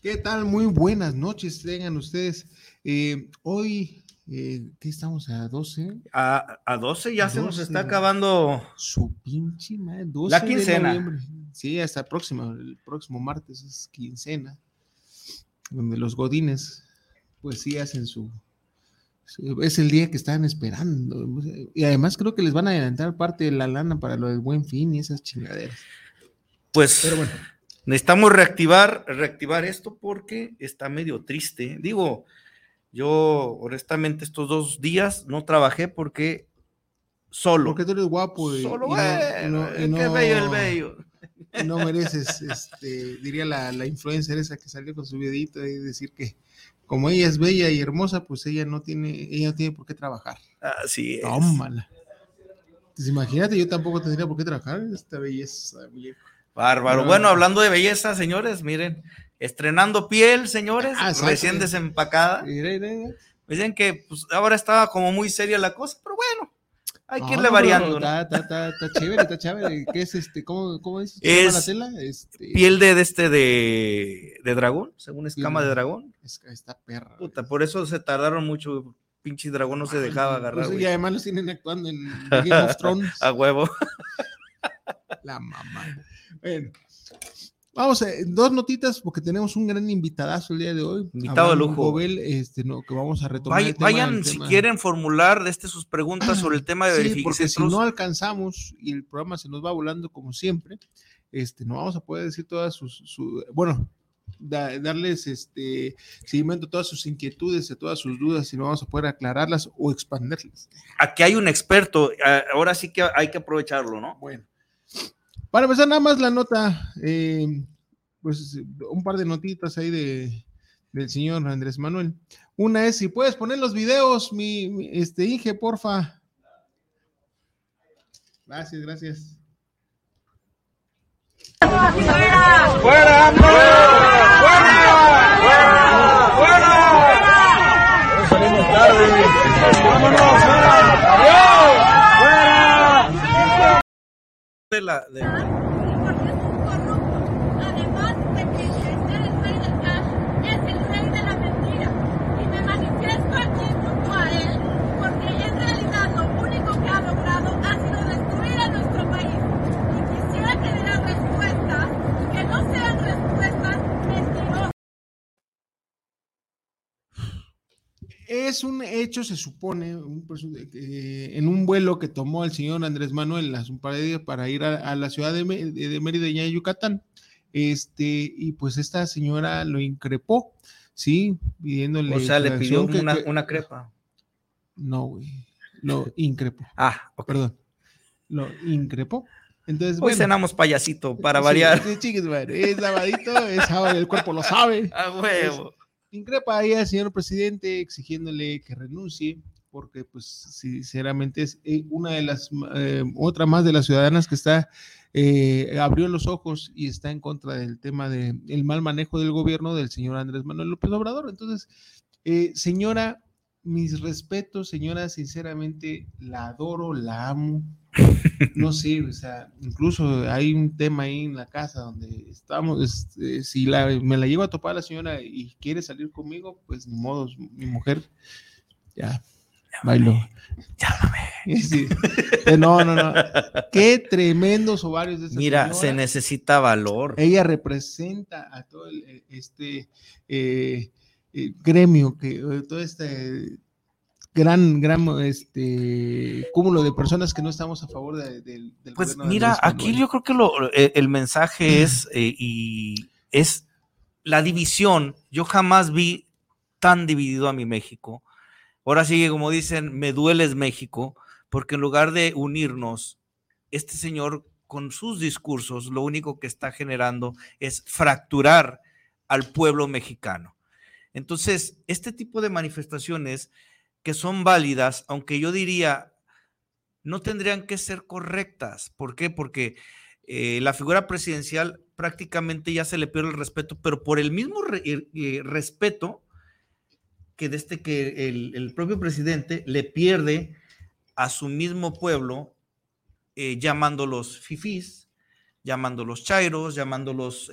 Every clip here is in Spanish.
¿Qué tal? Muy buenas noches, tengan ustedes. Eh, hoy, eh, ¿qué estamos a 12? A, a 12 ya se nos 12, está acabando. Su pinche madre, 12 La de quincena. noviembre. Sí, hasta el próximo, el próximo martes es quincena, donde los godines, pues sí hacen su, su- es el día que están esperando. Y además creo que les van a adelantar parte de la lana para lo del buen fin y esas chingaderas. Pues Pero bueno. Necesitamos reactivar, reactivar esto porque está medio triste. Digo, yo honestamente estos dos días no trabajé porque solo. Porque tú eres guapo y, Solo, y no- y no- qué bello el bello. no mereces, este, diría la, la influencer esa que salió con su videito y decir que como ella es bella y hermosa, pues ella no tiene, ella no tiene por qué trabajar. Así es. Tómala. Pues imagínate, yo tampoco tendría por qué trabajar esta belleza, viejo. Bárbaro. No. Bueno, hablando de belleza, señores, miren, estrenando piel, señores, Ah, recién desempacada. Mira, mira, mira. Dicen que pues, ahora estaba como muy seria la cosa, pero bueno, hay que irle variando. pero ¿no? Está, está, está, está chévere, está chévere. ¿Qué es este? ¿Cómo, cómo es? ¿Se llama Es la tela? Este, Piel de, de este de, de dragón, según escama de dragón. es- está perra. Puta, por eso se tardaron mucho. Pinche dragón no se dejaba agarrar. Pues, güey. y además los tienen actuando en Game of Thrones. A huevo. La mamá. Bueno, vamos a dos notitas porque tenemos un gran invitadazo el día de hoy. Invitado de Abraham lujo. Gobel, este, no, que vamos a retomar. Vay- el tema vayan, si quieren formular este, sus preguntas sobre el tema de Sí, verificación. porque si no alcanzamos y el programa se nos va volando como siempre, este, no vamos a poder decir todas sus, su- bueno, da- darles este seguimiento a todas sus inquietudes, a todas sus dudas, y no vamos a poder aclararlas o expanderlas. Aquí hay un experto, a- ahora sí que hay que aprovecharlo, ¿no? Bueno, para empezar nada más la nota, eh, pues un par de notitas ahí de, del señor Andrés Manuel. Una es, si puedes poner los videos, mi, mi- este Inge, porfa. Gracias, gracias. De la- de- Además de que el ser el rey del cash es el rey de la mentira. Y me manifiesto aquí junto a él porque en realidad lo único que ha logrado ha sido destruir a nuestro país. Y quisiera que dieran respuestas y que no sean respuestas mentirosas. Es un hecho, se supone, un eh, en un vuelo que tomó el señor Andrés Manuel hace un par de días para ir a, a la ciudad de, Mé- de- de Mérida, en Yucatán. Este, y pues esta señora lo increpó, ¿sí? Pidiéndole. o sea, le pidió una, que- una crepa. No, güey. Lo increpó. Ah, ok. Perdón. Lo increpó. Entonces, Hoy bueno. cenamos payasito para sí, variar. sí, chiquis, es sabadito, es sábado, el cuerpo lo sabe. A huevo. Increpa ahí al señor presidente exigiéndole que renuncie porque pues sinceramente es eh, una de las eh, otra más de las ciudadanas que está eh, abrió los ojos y está en contra del tema del mal manejo del gobierno del señor Andrés Manuel López Obrador. Entonces eh, señora mis respetos señora sinceramente la adoro la amo no sé, o sea, incluso hay un tema ahí en la casa donde estamos, este, si la, me la llevo a topar la señora y quiere salir conmigo, pues ni modo, mi mujer, ya, bailo. Llámame. Sí. Eh, No, no, no. Qué tremendos ovarios de esta Mira, se necesita valor. Ella representa a todo el, eh, este eh, gremio, que todo este gran, gran este cúmulo de personas que no estamos a favor de- del del Pues gobierno de mira, aquí yo creo que lo, eh, el mensaje es, eh, y es la división. Yo jamás vi tan dividido a mi México. Ahora sigue, como dicen, me dueles México, porque en lugar de unirnos, este señor con sus discursos lo único que está generando es fracturar al pueblo mexicano. Entonces, este tipo de manifestaciones que son válidas, aunque yo diría, no tendrían que ser correctas. ¿Por qué? Porque eh, la figura presidencial prácticamente ya se le pierde el respeto, pero por el mismo eh, eh, respeto que desde que el, el, propio presidente le pierde a su mismo pueblo, llamándolos fifís, llamándolos chairos, llamándolos,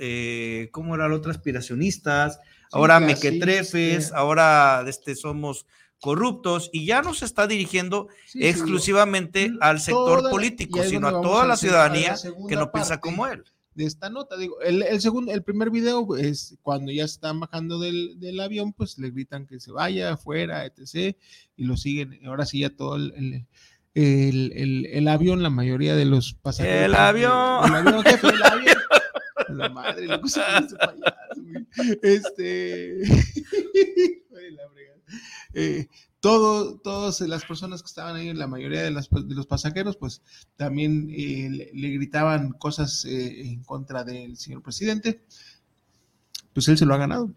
¿cómo era la otra? Aspiracionistas, ahora mequetrefes, ahora este, somos corruptos y ya no se está dirigiendo sí, exclusivamente sí, al sector toda, político, sino a toda la ciudadanía que no piensa como él. De esta nota, digo, el, el, segundo, el primer video es cuando ya están bajando del, del, avión, pues le gritan que se vaya afuera, etc. Y lo siguen, ahora sí ya todo el, el, el, el, avión, la mayoría de los pasajeros. El avión. El avión, jefe, el avión. La madre, lo que se este payaso, Este. Eh, todo, todas las personas que estaban ahí, la mayoría de, las, de los pasajeros, pues también eh, le, le, gritaban cosas eh, en contra del señor presidente. Pues él se lo ha ganado,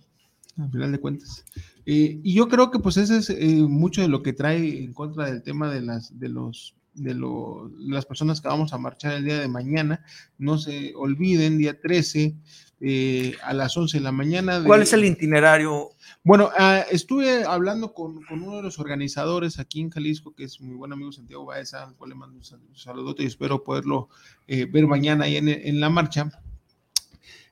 al final de cuentas. Eh, y yo creo que pues ese es eh, mucho de lo que trae en contra del tema de las, de los de, lo, las personas que vamos a marchar el día de mañana. No se olviden, día 13, eh, a las 11 de la mañana. De, ¿Cuál es el itinerario? Bueno, uh, estuve hablando con, con, uno de los organizadores aquí en Jalisco, que es mi buen amigo Santiago Baeza, al cual le mando un saludote y espero poderlo eh, ver mañana ahí en, en la marcha.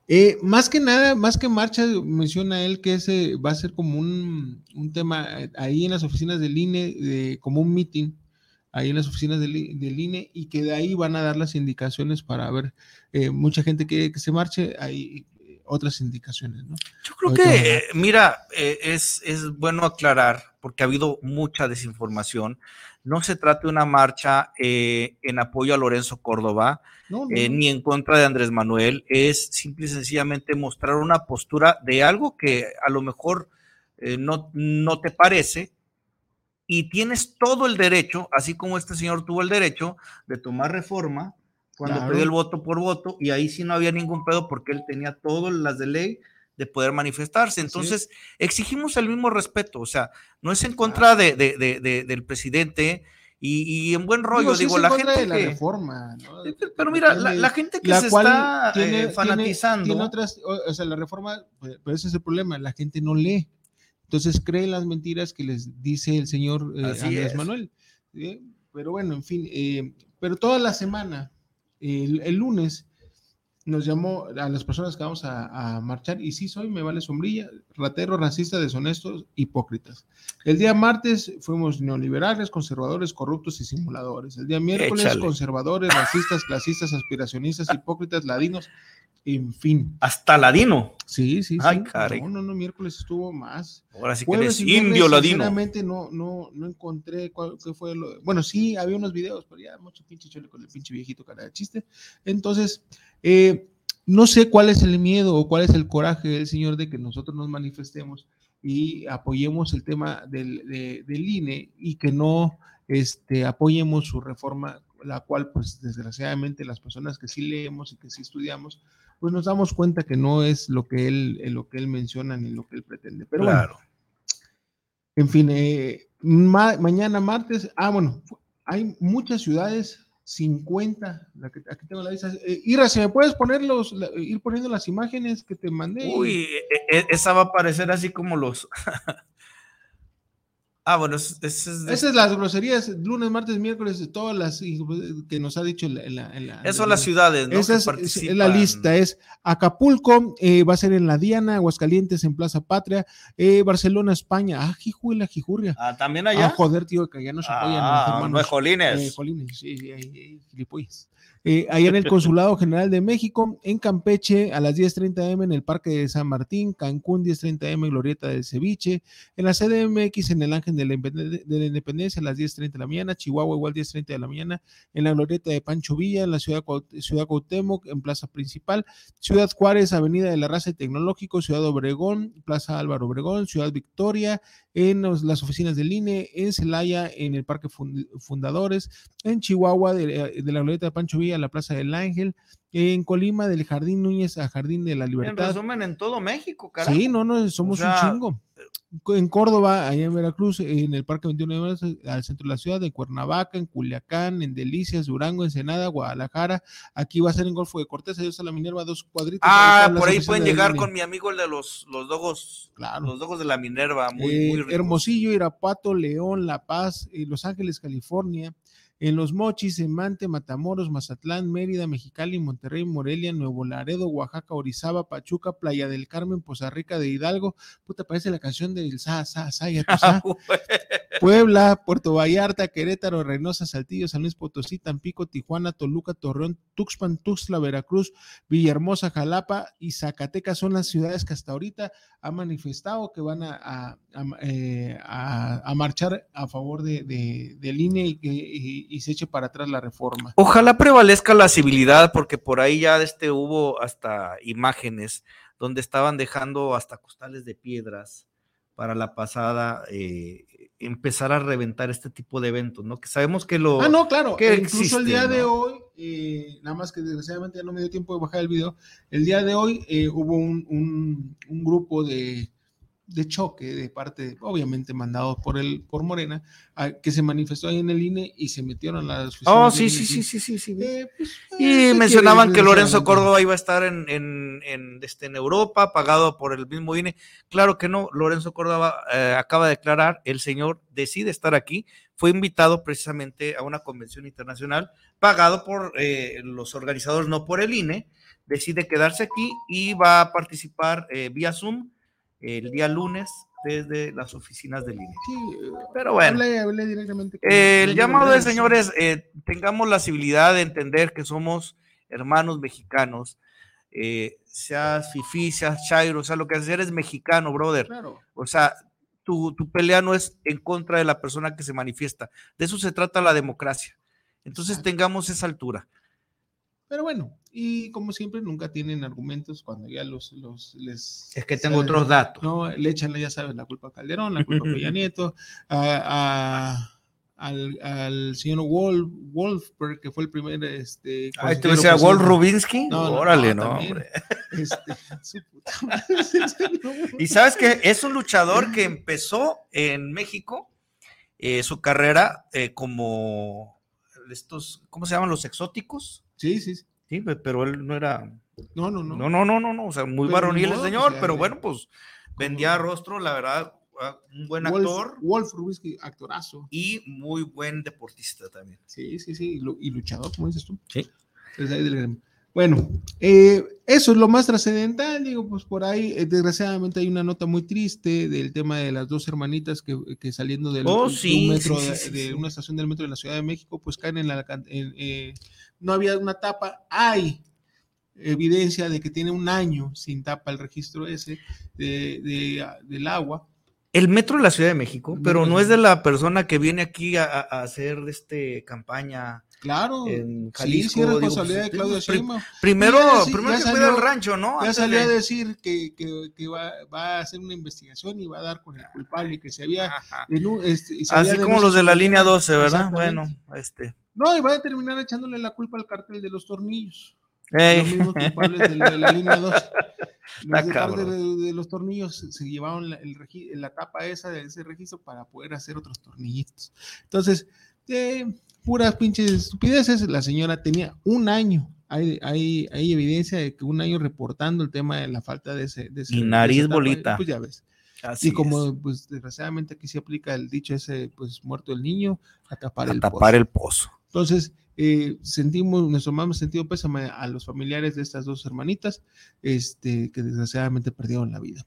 Eh, más que nada, más que marcha, menciona él que ese va a ser como un, un tema ahí en las oficinas del INE, de, como un meeting ahí en las oficinas del, del, INE y que de ahí van a dar las indicaciones para ver, eh, mucha gente quiere que se marche, hay otras indicaciones, ¿no? Yo creo Ahorita que, mira, eh, es, es bueno aclarar, porque ha habido mucha desinformación, no se trata de una marcha eh, en apoyo a Lorenzo Córdoba, no, no. Eh, ni en contra de Andrés Manuel, es simple y sencillamente mostrar una postura de algo que a lo mejor eh, no, no te parece, y tienes todo el derecho, así como este señor tuvo el derecho de tomar reforma cuando claro. pidió el voto por voto, y ahí sí no había ningún pedo porque él tenía todas las de ley de poder manifestarse. Entonces, sí. exigimos el mismo respeto, o sea, no es en contra claro. de, de, de, del presidente. Y, y, en buen rollo, digo, la gente de que, la reforma, ¿no? pero mira, la, la, gente que la se está tiene, eh, fanatizando, tiene, tiene otras, o, o, sea, la reforma, pues, pero ese es el problema, la gente no lee, entonces cree las mentiras que les dice el señor eh, Andrés es. Manuel. ¿sí? Pero bueno, en fin, eh, pero toda la semana, el, el, lunes, nos llamó a las personas que vamos a, a, marchar y sí soy, me vale sombrilla, ratero, racista, deshonestos, hipócritas. El día martes fuimos neoliberales, conservadores, corruptos y simuladores. El día miércoles, Échale. conservadores, racistas, clasistas, aspiracionistas, hipócritas, ladinos, en fin. Hasta ladino. Sí, sí, Ay, sí. Caray. No, no, no, miércoles estuvo más. Ahora sí que eres indio ladino. Sinceramente no, no, no encontré cuál, qué fue lo. Bueno, sí, había unos videos, pero ya mucho pinche chole con el pinche viejito cara de chiste. Entonces, eh, no sé cuál es el miedo o cuál es el coraje del señor de que nosotros nos manifestemos y apoyemos el tema del, de, del INE y que no este, apoyemos su reforma, la cual, pues, desgraciadamente, las personas que sí leemos y que sí estudiamos, pues nos damos cuenta que no es lo que él, lo que él menciona ni lo que él pretende. Pero claro. bueno, en fin, eh, ma mañana martes, ah, bueno, hay muchas ciudades 50, la que, aquí tengo la lista. Eh, Ira, si me puedes poner los, la, ir poniendo las imágenes que te mandé. Uy, e, e, esa va a aparecer así como los. Ah, bueno, es, es, es, esas las groserías, lunes, martes, miércoles, todas las que nos ha dicho la. Esas son las ciudades, ¿no? Esa es, la lista, es Acapulco, eh, va a ser en la Diana, Aguascalientes en Plaza Patria, eh, Barcelona, España, ah, Jijuela, Jijurria. Ah, también allá. Ah, joder, tío, que allá nos apoyan. Ah, no es Jolines. Eh, Jolines, sí, sí, sí, gilipollas. Eh, allá en el Consulado General de México, en Campeche a las 10.30 m en el Parque de San Martín, Cancún 10.30 m Glorieta del Ceviche, en la CDMX en el Ángel de la, Independe- de la Independencia a las 10.30 de la mañana, Chihuahua igual 10.30 de la mañana, en la glorieta de Pancho Villa, en la ciudad, ciudad Cuauhtémoc, en Plaza Principal, Ciudad Juárez, Avenida de la Raza y Tecnológico, Ciudad Obregón, Plaza Álvaro Obregón, Ciudad Victoria, en los- las oficinas del INE, en Celaya, en el Parque Fund- Fundadores, en Chihuahua, de, de la glorieta de Pancho Villa a la Plaza del Ángel, en Colima, del Jardín Núñez a Jardín de la En Libertad. resumen, en todo México, carajo. Sí, no, no, somos sea, un chingo. En Córdoba, allá en Veracruz, en el Parque 21 de Marzo, al centro de la ciudad, en Cuernavaca, en Culiacán, en Delicias, Durango, Ensenada, Guadalajara. Aquí va a ser en Golfo de Cortés, adiós a la Minerva, dos cuadritos. Ah, por ahí pueden llegar con mi amigo el de los, los dogos, Claro. los dogos de la Minerva, muy, Eh, muy. Hermosillo, Irapuato, León, La Paz, eh, Los Ángeles, California, en Los Mochis, en Mante, Matamoros, Mazatlán, Mérida, Mexicali, Monterrey, Morelia, Nuevo Laredo, Oaxaca, Orizaba, Pachuca, Playa del Carmen, Poza Rica de Hidalgo. Puta, parece la canción del Sa, Sa, Sa, ya tú sa. Puebla, Puerto Vallarta, Querétaro, Reynosa, Saltillo, San Luis Potosí, Tampico, Tijuana, Toluca, Torreón, Tuxpan, Tuxtla, Veracruz, Villahermosa, Jalapa y Zacatecas son las ciudades que hasta ahorita han manifestado que van a, a- a- eh, marchar a favor de, de- y que y- y se eche para atrás la reforma. Ojalá prevalezca la civilidad, porque por ahí ya este hubo hasta imágenes donde estaban dejando hasta costales de piedras para la pasada eh, empezar a reventar este tipo de eventos, ¿no? Que sabemos que lo Ah, no, claro. que e incluso existe, el día de hoy, eh, nada más que desgraciadamente ya no me dio tiempo de bajar el video. El día de hoy eh, hubo un, un- un grupo de, de choque de parte, obviamente mandado por el por Morena, a- que se manifestó ahí en el INE y se metieron a las Oh, oficinas sí, sí, sí, sí, sí, sí. Eh, pues, eh, Y ¿qué mencionaban quieres, que Lorenzo? Córdoba iba a estar en, en- en, este, en Europa, pagado por el mismo INE. Claro que no, Lorenzo Córdoba eh, acaba de declarar, el señor decide estar aquí, fue invitado precisamente a una convención internacional, pagado por eh, los organizadores, no por el INE, decide quedarse aquí y va a participar eh, vía Zoom el día lunes desde las oficinas del INE. Sí, Pero bueno. hablé- hablé directamente con- Eh, el llamado es, señores, eh, tengamos la civilidad de entender que somos hermanos mexicanos, eh, seas fifí, seas chairo, o sea, lo que haces eres mexicano, brother. Claro. O sea, tu, tu pelea no es en contra de la persona que se manifiesta. De eso se trata la democracia. Entonces Exacto. tengamos esa altura. Pero bueno, y como siempre, nunca tienen argumentos cuando ya los, los les. Es que tengo otros datos. No, le echan, ya sabes, la culpa a Calderón, la culpa a Peña Nieto, a, a- al, al señor Wolf, Wolfberg, que fue el primer. Este, Ay, te decía presidente. Rubinsky. No, no, Órale, no, no, también. hombre. Este, su puta madre. Y sabes que es un luchador que empezó en México eh, su carrera eh, como estos, ¿cómo se llaman los exóticos? Sí, sí, sí. Sí, pe- pero él no era, No, no, no. no, no, no, no, no, o sea, muy Pero varonil el señor, pero bueno, pues vendía rostro, la verdad, ah, un buen Wolf, actor Wolf Rubinsky, actorazo. y muy buen deportista también. Sí, sí, sí. Y, lu- y luchador, como dices tú. Sí. Bueno, eh, eso es lo más trascendental, digo, pues por ahí, eh, desgraciadamente hay una nota muy triste del tema de las dos hermanitas que, que saliendo del, Oh, sí, metro, sí, de, sí, de una estación del metro de la Ciudad de México, pues caen en la, en, eh, no había una tapa, hay evidencia de que tiene un año sin tapa el registro ese de, de- del agua. El metro de la Ciudad de México, pero no es de la persona que viene aquí a, hacer este campaña Claro, en sí, Jalisco. sí, responsabilidad pues, de pri- Sheinbaum. Primero, sí, primero que salió- el rancho, ¿no? Ya salió a de- decir que, que- que va, va a hacer una investigación y va a dar con el culpable, que se había... Este, había Así como los de la línea 12, ¿verdad? Bueno, este. No, y va a terminar echándole la culpa al cartel de los tornillos. ey. Los mismos culpables de la, de la línea 2. Está Los de, de, de los tornillos se- llevaron la, el la tapa esa de ese registro para poder hacer otros tornillitos. Entonces, eh, puras pinches estupideces. La señora tenía un año. Hay, hay, hay evidencia de que un año reportando el tema de la falta de ese. De ese Y de nariz tapa, bolita. Pues ya ves. Así y como, es, pues, desgraciadamente aquí se aplica el dicho ese, pues, muerto el niño, a tapar a el tapar pozo. el pozo. Entonces, eh, sentimos, nuestro más sentido pésame a los familiares de estas dos hermanitas, este, que desgraciadamente perdieron la vida.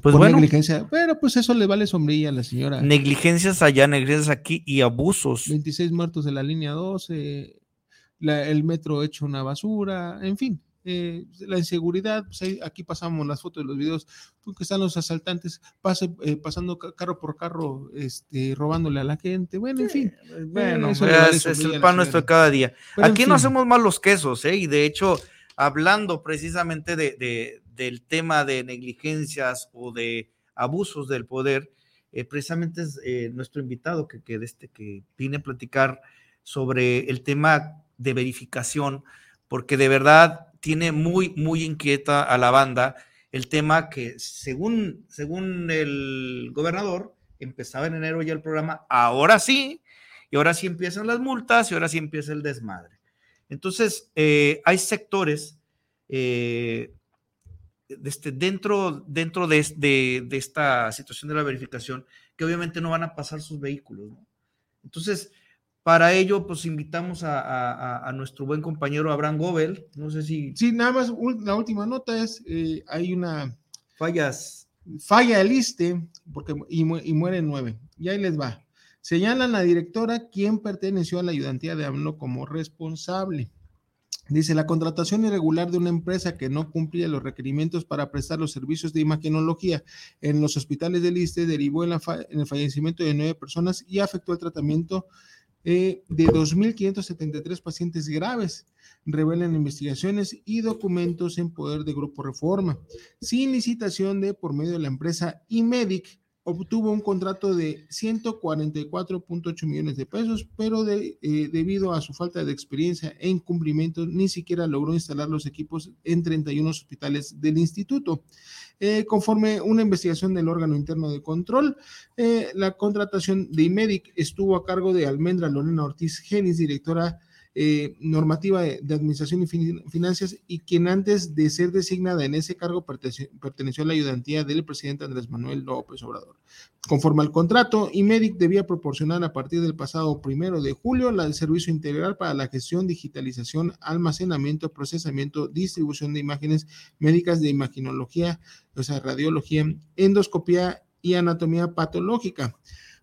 Pues por bueno, negligencia, pero pues eso le vale sombrilla a la señora. negligencias allá, negligencias aquí y abusos. 26 muertos de la línea 12, la- el metro hecho una basura, en fin, eh, la inseguridad, pues ahí- aquí pasamos las fotos de los videos, tú que están los asaltantes pase, eh, pasando ca- carro por carro, este, robándole a la gente, bueno, en fin. Bueno, eso le vale es, el pan nuestro cada día. Pero Aquí no fin. hacemos mal los quesos, ¿eh? Y de hecho, hablando precisamente de, de- del tema de negligencias o de abusos del poder, eh, precisamente es eh, nuestro invitado que, que, este, que viene a platicar sobre el tema de verificación, porque de verdad tiene muy, muy inquieta a la banda el tema que según, según el gobernador, empezaba en enero ya el programa, ahora sí, y ahora sí empiezan las multas y ahora sí empieza el desmadre. Entonces, eh, hay sectores eh, este, dentro, dentro de, de- esta situación de la verificación que obviamente no van a pasar sus vehículos. Entonces, para ello, pues invitamos a, a- a- a nuestro buen compañero Abraham Gobel. No sé si Sí, nada más, la última nota es, eh, hay una fallas. falla el ISTE porque, y, mu- y mueren nueve. Y ahí les va. Señalan a la directora quien perteneció a la ayudantía de AMLO como responsable. Dice, la contratación irregular de una empresa que no cumplía los requerimientos para prestar los servicios de imagenología en los hospitales del ISTE derivó en, la fa- en el fallecimiento de nueve personas y afectó el tratamiento eh, de 2.573 pacientes graves, revelan investigaciones y documentos en poder de Grupo Reforma. Sin licitación de por medio de la empresa Imedic, obtuvo un contrato de 144.8 millones de pesos, pero eh, debido a su falta de experiencia e incumplimiento, ni siquiera logró instalar los equipos en 31 hospitales del instituto. Eh, conforme una investigación del órgano interno de control, eh, la contratación de Imedic estuvo a cargo de Almendra Lorena Ortiz Genis, directora eh, normativa de, Administración y fin- Finanzas, y quien antes de ser designada en ese cargo perteneció, perteneció a la ayudantía del presidente Andrés Manuel López Obrador. Conforme al contrato, Imedic debía proporcionar a partir del pasado primero de julio el servicio integral para la gestión, digitalización, almacenamiento, procesamiento, distribución de imágenes médicas de imaginología, o sea, radiología, endoscopía y anatomía patológica.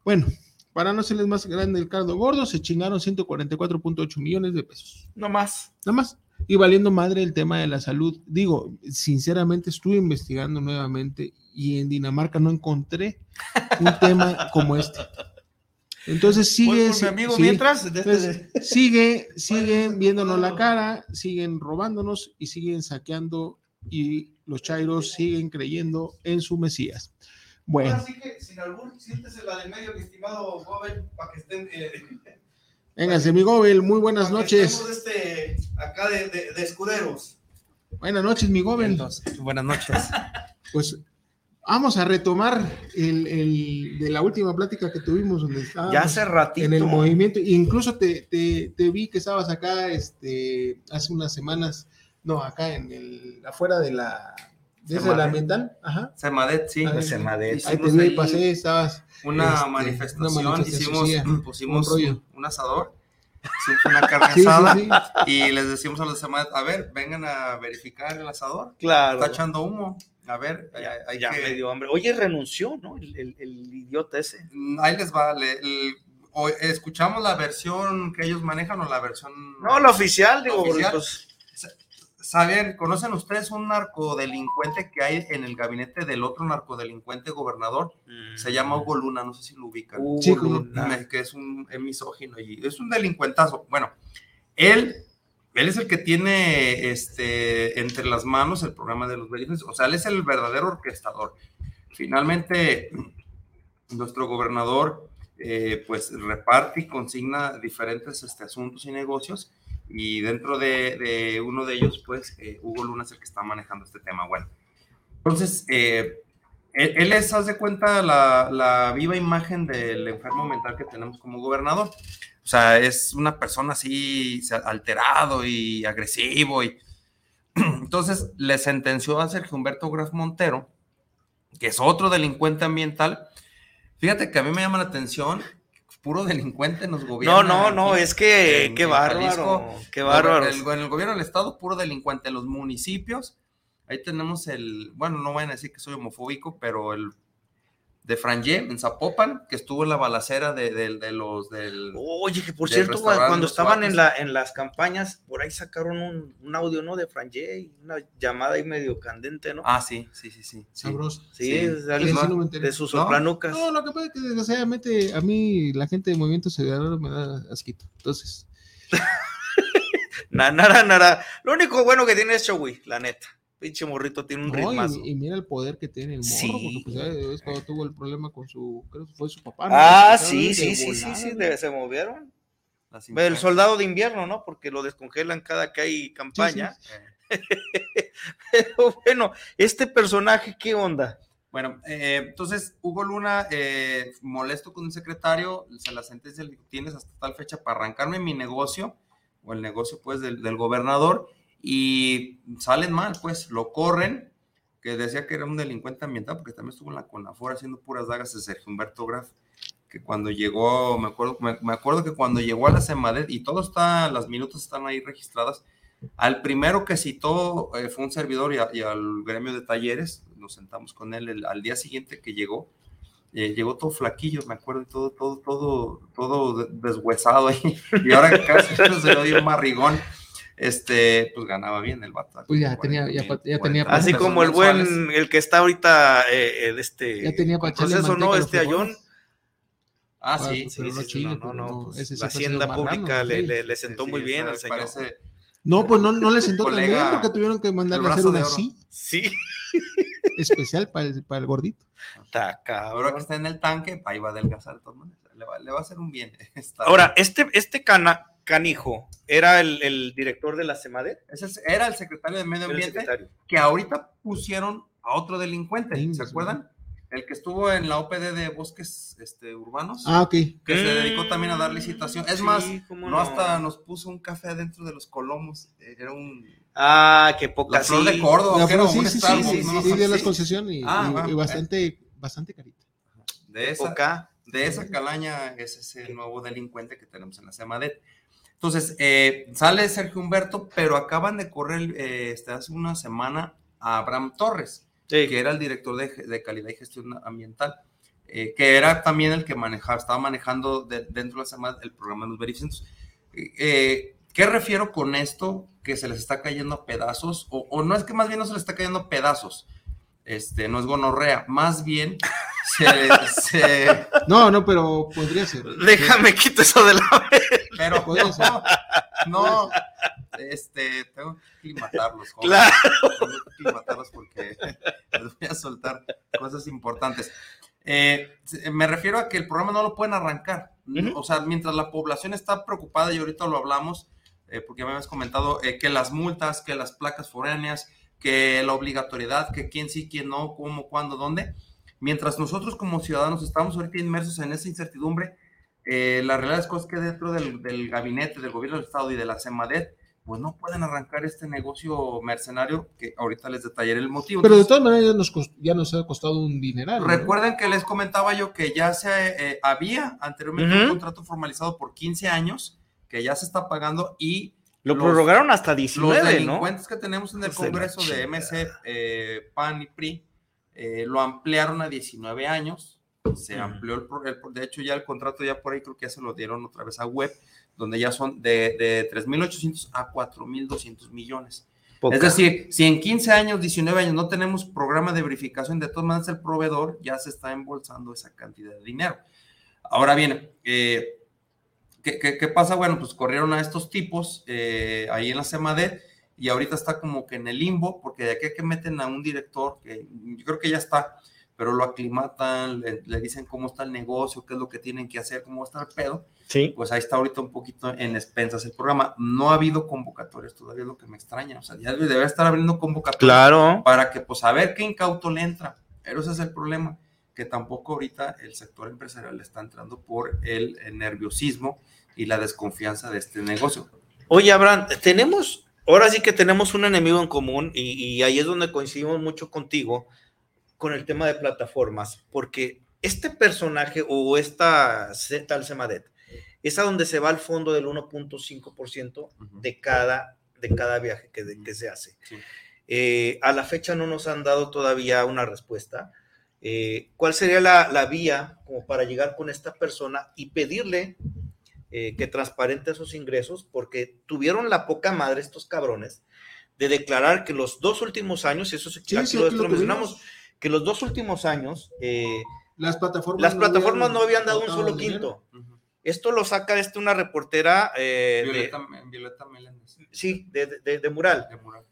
Bueno, para no serles más grande el cardo gordo, se chingaron 144.8 millones de pesos. No más. Nada más. Y valiendo madre el tema de la salud. Digo, sinceramente estuve investigando nuevamente y en Dinamarca no encontré un tema como este. Entonces sigue, sí, amigo mientras. este- Entonces, sigue, siguen viéndonos la cara, siguen robándonos y siguen saqueando y los chairos siguen creyendo en su Mesías. Bueno, Ahora sí que, sin albur, siéntese la de medio, mi estimado joven, para que estén. eh, véngase, mi Gobel, muy buenas noches. Este, acá de, de- de escuderos. Buenas noches, mi Gobel. Buenas noches. Pues vamos a retomar el, el- de la última plática que tuvimos donde estábamos ya hace ratito. en el movimiento. Incluso te, te, te vi que estabas acá este, hace unas semanas, no, acá en el, afuera de la, la Semadet. ambiental, ajá. Semadet, sí. Ahí, Semadet. Ahí te vi, ahí pasé, estabas. una, este, manifestación, una manifestación, hicimos, sí, pusimos un un, asador, una carne Sí, sí, asada sí. y les decimos a los demás, a ver, vengan a verificar el asador, Claro. está echando humo, a ver, Ya, hay- hay ya que- me dio hambre. Oye, renunció, ¿no? El, el- el idiota ese. Mm, ahí les va, le- el- o- escuchamos la versión que ellos manejan o la versión... No, la oficial, digo, Oficial. pues, ¿Saben, conocen ustedes un narcodelincuente que hay en el gabinete del otro narcodelincuente gobernador? Se llama Hugo Luna, no sé si lo ubican. Hugo Sí, Luna. Que es un es misógino y es un delincuentazo. Bueno, él, él es el que tiene este, entre las manos el programa de los beneficios, o sea, él es el verdadero orquestador. Finalmente, nuestro gobernador eh, pues reparte y consigna diferentes este, asuntos y negocios y dentro de, uno de ellos pues eh, Hugo Luna es el que está manejando este tema. Bueno, entonces eh, él, es, haz de cuenta, la, viva imagen del enfermo mental que tenemos como gobernador. O sea, es una persona así alterado y agresivo. Y... Entonces le sentenció a Sergio Humberto Graf Montero, que es otro delincuente ambiental. Fíjate que a mí me llama la atención, puro delincuente nos gobierna. No, no, no, es que en- qué en bárbaro, Jalisco. qué bárbaro. El- en el gobierno del estado, puro delincuente. En los municipios, ahí tenemos el, bueno, no vayan a decir que soy homofóbico, pero el, de Frangé en Zapopan, que estuvo en la balacera de, de- de los del... Oye, que por cierto, cuando estaban en, la, en las campañas, por ahí sacaron un, un audio, ¿no? De Frangé y una llamada ahí medio candente, ¿no? Ah, sí, sí, sí, sí. sí. Sabroso. sí, sí. alguien Sí, sí, no me enteré. de sus ¿No? soplanucas. No, lo que pasa es que desgraciadamente a mí la gente de Movimiento Ciudadano me da asquito. Entonces, Na- Nara, nara. Lo único bueno que tiene es Showy, la neta. Pinche morrito tiene un no, ritmazo. y, y mira el poder que tiene el morro, Sí. porque pues ya es cuando tuvo el problema con su, creo que fue su papá. ¿no? Ah, Que sí, sí, sí, sí, sí, se movieron. El soldado de invierno, ¿no? Porque lo descongelan cada que hay campaña. Eh, Pero bueno, este personaje, ¿qué onda? Bueno, eh, entonces Hugo Luna, eh, molesto con el secretario, se la sentencia, tienes hasta tal fecha para arrancarme mi negocio, o el negocio pues del, del gobernador, y salen mal, pues lo corren, que decía que era un delincuente ambiental, porque también estuvo en la CONAFOR haciendo puras dagas de Sergio Humberto Graf, que cuando llegó, me acuerdo, me, acuerdo que cuando llegó a la Semadet, y todo está, las minutos están ahí registradas, al primero que citó eh, fue un servidor y, al gremio de talleres, nos sentamos con él al día siguiente que llegó, eh, llegó todo flaquillo, me acuerdo, y todo, todo, todo, todo de- deshuesado y ahora casi se le dio un marrigón, este, pues ganaba bien el vato. Pues ya tenía- ya ya tenía Así como el buen, mensuales. el que está ahorita, eh, el este. Ya tenía para proceso, ¿no? Este Ayón. Ah, Ah, sí, pues, sí, sí, no chile, no, no, no, pues, la hacienda pública le, sí. le- le sentó sí, muy bien al señor. parece- No, pues no, no le sentó tan bien porque tuvieron que mandarle a hacer una así Sí, especial para el, para el gordito. está Ahora que cabrón. está en el tanque, ahí va a adelgazar de todas maneras. Le va, le va a hacer un bien. Está Ahora, este, este cana, canijo, ¿era el, el director de la CEMADET? Ese es- era el secretario de Medio Ambiente secretario. que ahorita pusieron a otro delincuente, Sí, ¿se sí. acuerdan? El que estuvo en la OPD de bosques este, urbanos, Ah, ok. que se Mm, dedicó también a dar licitación. Es sí, más, cómo no, hasta nos puso un café adentro de los colomos. Era un... Ah, qué poca La flor de Córdoba, La flor, sí, un sí, sí, sí, ¿no? sí, de la Sí. concesión y, Ah, y- bastante, bastante carita. De esa, Poca. de esa calaña es ese nuevo delincuente que tenemos en la SEMADET. Entonces, eh, sale Sergio Humberto, pero acaban de correr eh, este, hace una semana a Abraham Torres, Sí. que era el director de, de calidad y gestión ambiental, eh, que era también el que manejaba, estaba manejando de- dentro de la SEMADET el programa de los verificentos. Eh, ¿Qué refiero con esto? Que se les está cayendo a pedazos, o, o no es que más bien no se les está cayendo a pedazos, este, no es gonorrea, más bien se, se- No, no, pero podría ser. Déjame quito eso de la pero ser. no, este, tengo que aclimatarlos, jóvenes. Claro. Tengo que aclimatarlos porque les voy a soltar cosas importantes. Eh, me refiero a que el programa no lo pueden arrancar. O sea, mientras la población está preocupada, y ahorita lo hablamos, eh, porque me habías comentado eh, que las multas, que las placas foráneas, que la obligatoriedad, que quién sí, quién no, cómo, cuándo, dónde. Mientras nosotros como ciudadanos estamos ahorita inmersos en esa incertidumbre, eh, la realidad es que dentro del, del gabinete, del gobierno del Estado y de la CEMADET, pues no pueden arrancar este negocio mercenario que ahorita les detallaré el motivo. Pero de Entonces, todas maneras ya nos, ya nos ha costado un dineral. ¿no? Recuerden que les comentaba yo que ya se eh, había anteriormente un Ujú. contrato formalizado por 15 años, que ya se está pagando y Lo Los- prorrogaron hasta los 19, ¿no? delincuentes que tenemos en el Congreso de. MC, eh, PAN y PRI, eh, lo ampliaron a 19 años. Se amplió el, el de hecho ya el contrato ya por ahí creo que ya se lo dieron otra vez a web, donde ya son de, de 3.800 a 4.200 millones. Poca. Es decir, si en 15 años, 19 años no tenemos programa de verificación, de todas maneras el proveedor ya se está embolsando esa cantidad de dinero. Ahora bien, eh, ¿qué, qué, qué pasa? Bueno, pues corrieron a estos tipos eh, ahí en la CEMADET y ahorita está como que en el limbo, porque de aquí a que meten a un director, que yo creo que ya está, pero lo aclimatan, le, le dicen cómo está el negocio, qué es lo que tienen que hacer, cómo está el pedo, Sí. pues ahí está ahorita un poquito en expensas el programa. No ha habido convocatorias todavía, es lo que me extraña. O sea, ya debe estar abriendo convocatorias Claro. para que, pues, a ver qué incauto le entra. Pero ese es el problema, que tampoco ahorita el sector empresarial está entrando por el, el nerviosismo y la desconfianza de este negocio. Oye, Abraham, tenemos, ahora sí que tenemos un enemigo en común y, y ahí es donde coincidimos mucho contigo con el tema de plataformas, porque este personaje o esta tal Semadet es a donde se va al fondo del 1.5% de cada, de cada viaje que, de- que se hace. Sí. Eh, a la fecha no nos han dado todavía una respuesta. eh, ¿cuál sería la, la vía como para llegar con esta persona y pedirle eh, que transparente esos ingresos? Porque tuvieron la poca madre estos cabrones de declarar que los dos últimos años, y eso es, Sí, aquí sí, lo, aquí lo lo mencionamos, que los dos últimos años eh, Las plataformas, las plataformas no habían dado un solo dinero. quinto. Esto lo saca este una reportera eh, de- Violeta, Violeta Meléndez. sí, de, de- de Mural. de Mural.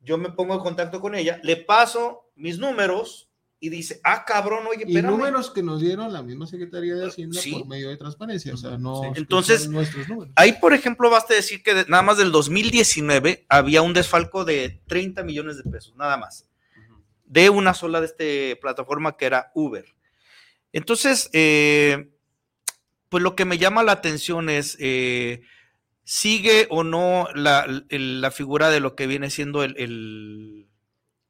Yo me pongo en contacto con ella, le paso mis números y dice, ah, cabrón, oye, Y espérame. números que nos dieron la misma Secretaría de Hacienda Sí. por medio de transparencia, o sea, no Sí. Entonces, nuestros números. Ahí, por ejemplo, basta decir que de- nada más del 2019 había un desfalco de 30 millones de pesos, nada más, de una sola de esta plataforma que era Uber. Entonces, eh, pues lo que me llama la atención es, eh, ¿sigue o no la, la figura de lo que viene siendo el, el-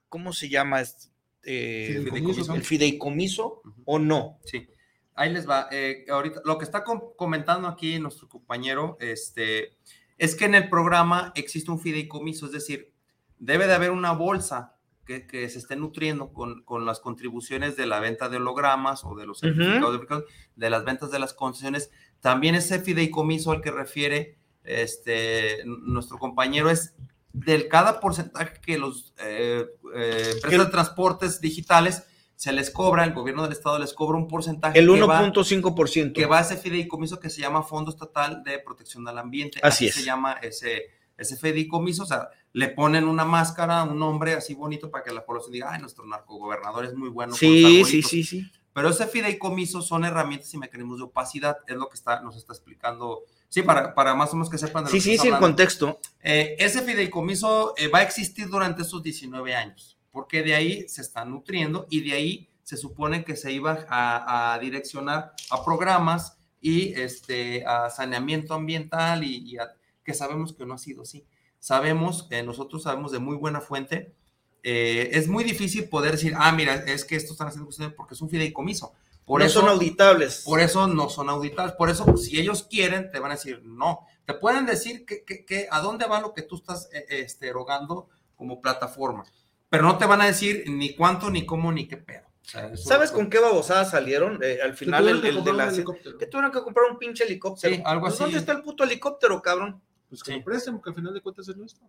¿cómo se llama? Es- eh, Fideicomiso. el fideicomiso o no? Sí, ahí les va. Eh, ahorita, lo que está com- comentando aquí nuestro compañero, este, es que en el programa existe un fideicomiso, es decir, debe de haber una bolsa que, que se esté nutriendo con, con las contribuciones de la venta de hologramas o de los certificados de las ventas de las concesiones. También ese fideicomiso al que refiere este, nuestro compañero es del cada porcentaje que los eh, eh, empresas de transportes digitales se les cobra, el gobierno del estado les cobra un porcentaje El que va- 1.5%. que va a ese fideicomiso que se llama Fondo Estatal de Protección al Ambiente. Así es. se llama ese, ese fideicomiso, o sea, le ponen una máscara, un nombre así bonito para que la población diga, ay, nuestro narcogobernador es muy bueno. Sí, sí, arbolitos". sí, sí. Pero ese fideicomiso son herramientas y mecanismos de opacidad, es lo que está, nos está explicando. Sí, para, para más o menos que sepan de lo Sí, que sí, sí, hablando. contexto. Eh, ese fideicomiso eh, va a existir durante esos 19 años, porque de ahí se está nutriendo y de ahí se supone que se iba a, a direccionar a programas y este, a saneamiento ambiental y, y a- que sabemos que no ha sido así. Sabemos, eh, nosotros sabemos de muy buena fuente, eh, es muy difícil poder decir, ah, mira, es que esto están haciendo porque es un fideicomiso. Por no eso, son auditables. por eso no son auditables. Por eso, si ellos quieren, te van a decir no. Te pueden decir que, que- que a dónde va lo que tú estás eh, este, erogando como plataforma. Pero no te van a decir ni cuánto, ni cómo, ni qué pedo. O sea, eso- ¿Sabes con qué babosadas salieron? Eh, al Que final, tuvieron el, que el de comprar un la. helicóptero. Que tuvieron que comprar un pinche helicóptero. Sí, algo Pues, así. ¿Dónde está el puto helicóptero, cabrón? Pues que Sí. lo presten, porque al final de cuentas es nuestro.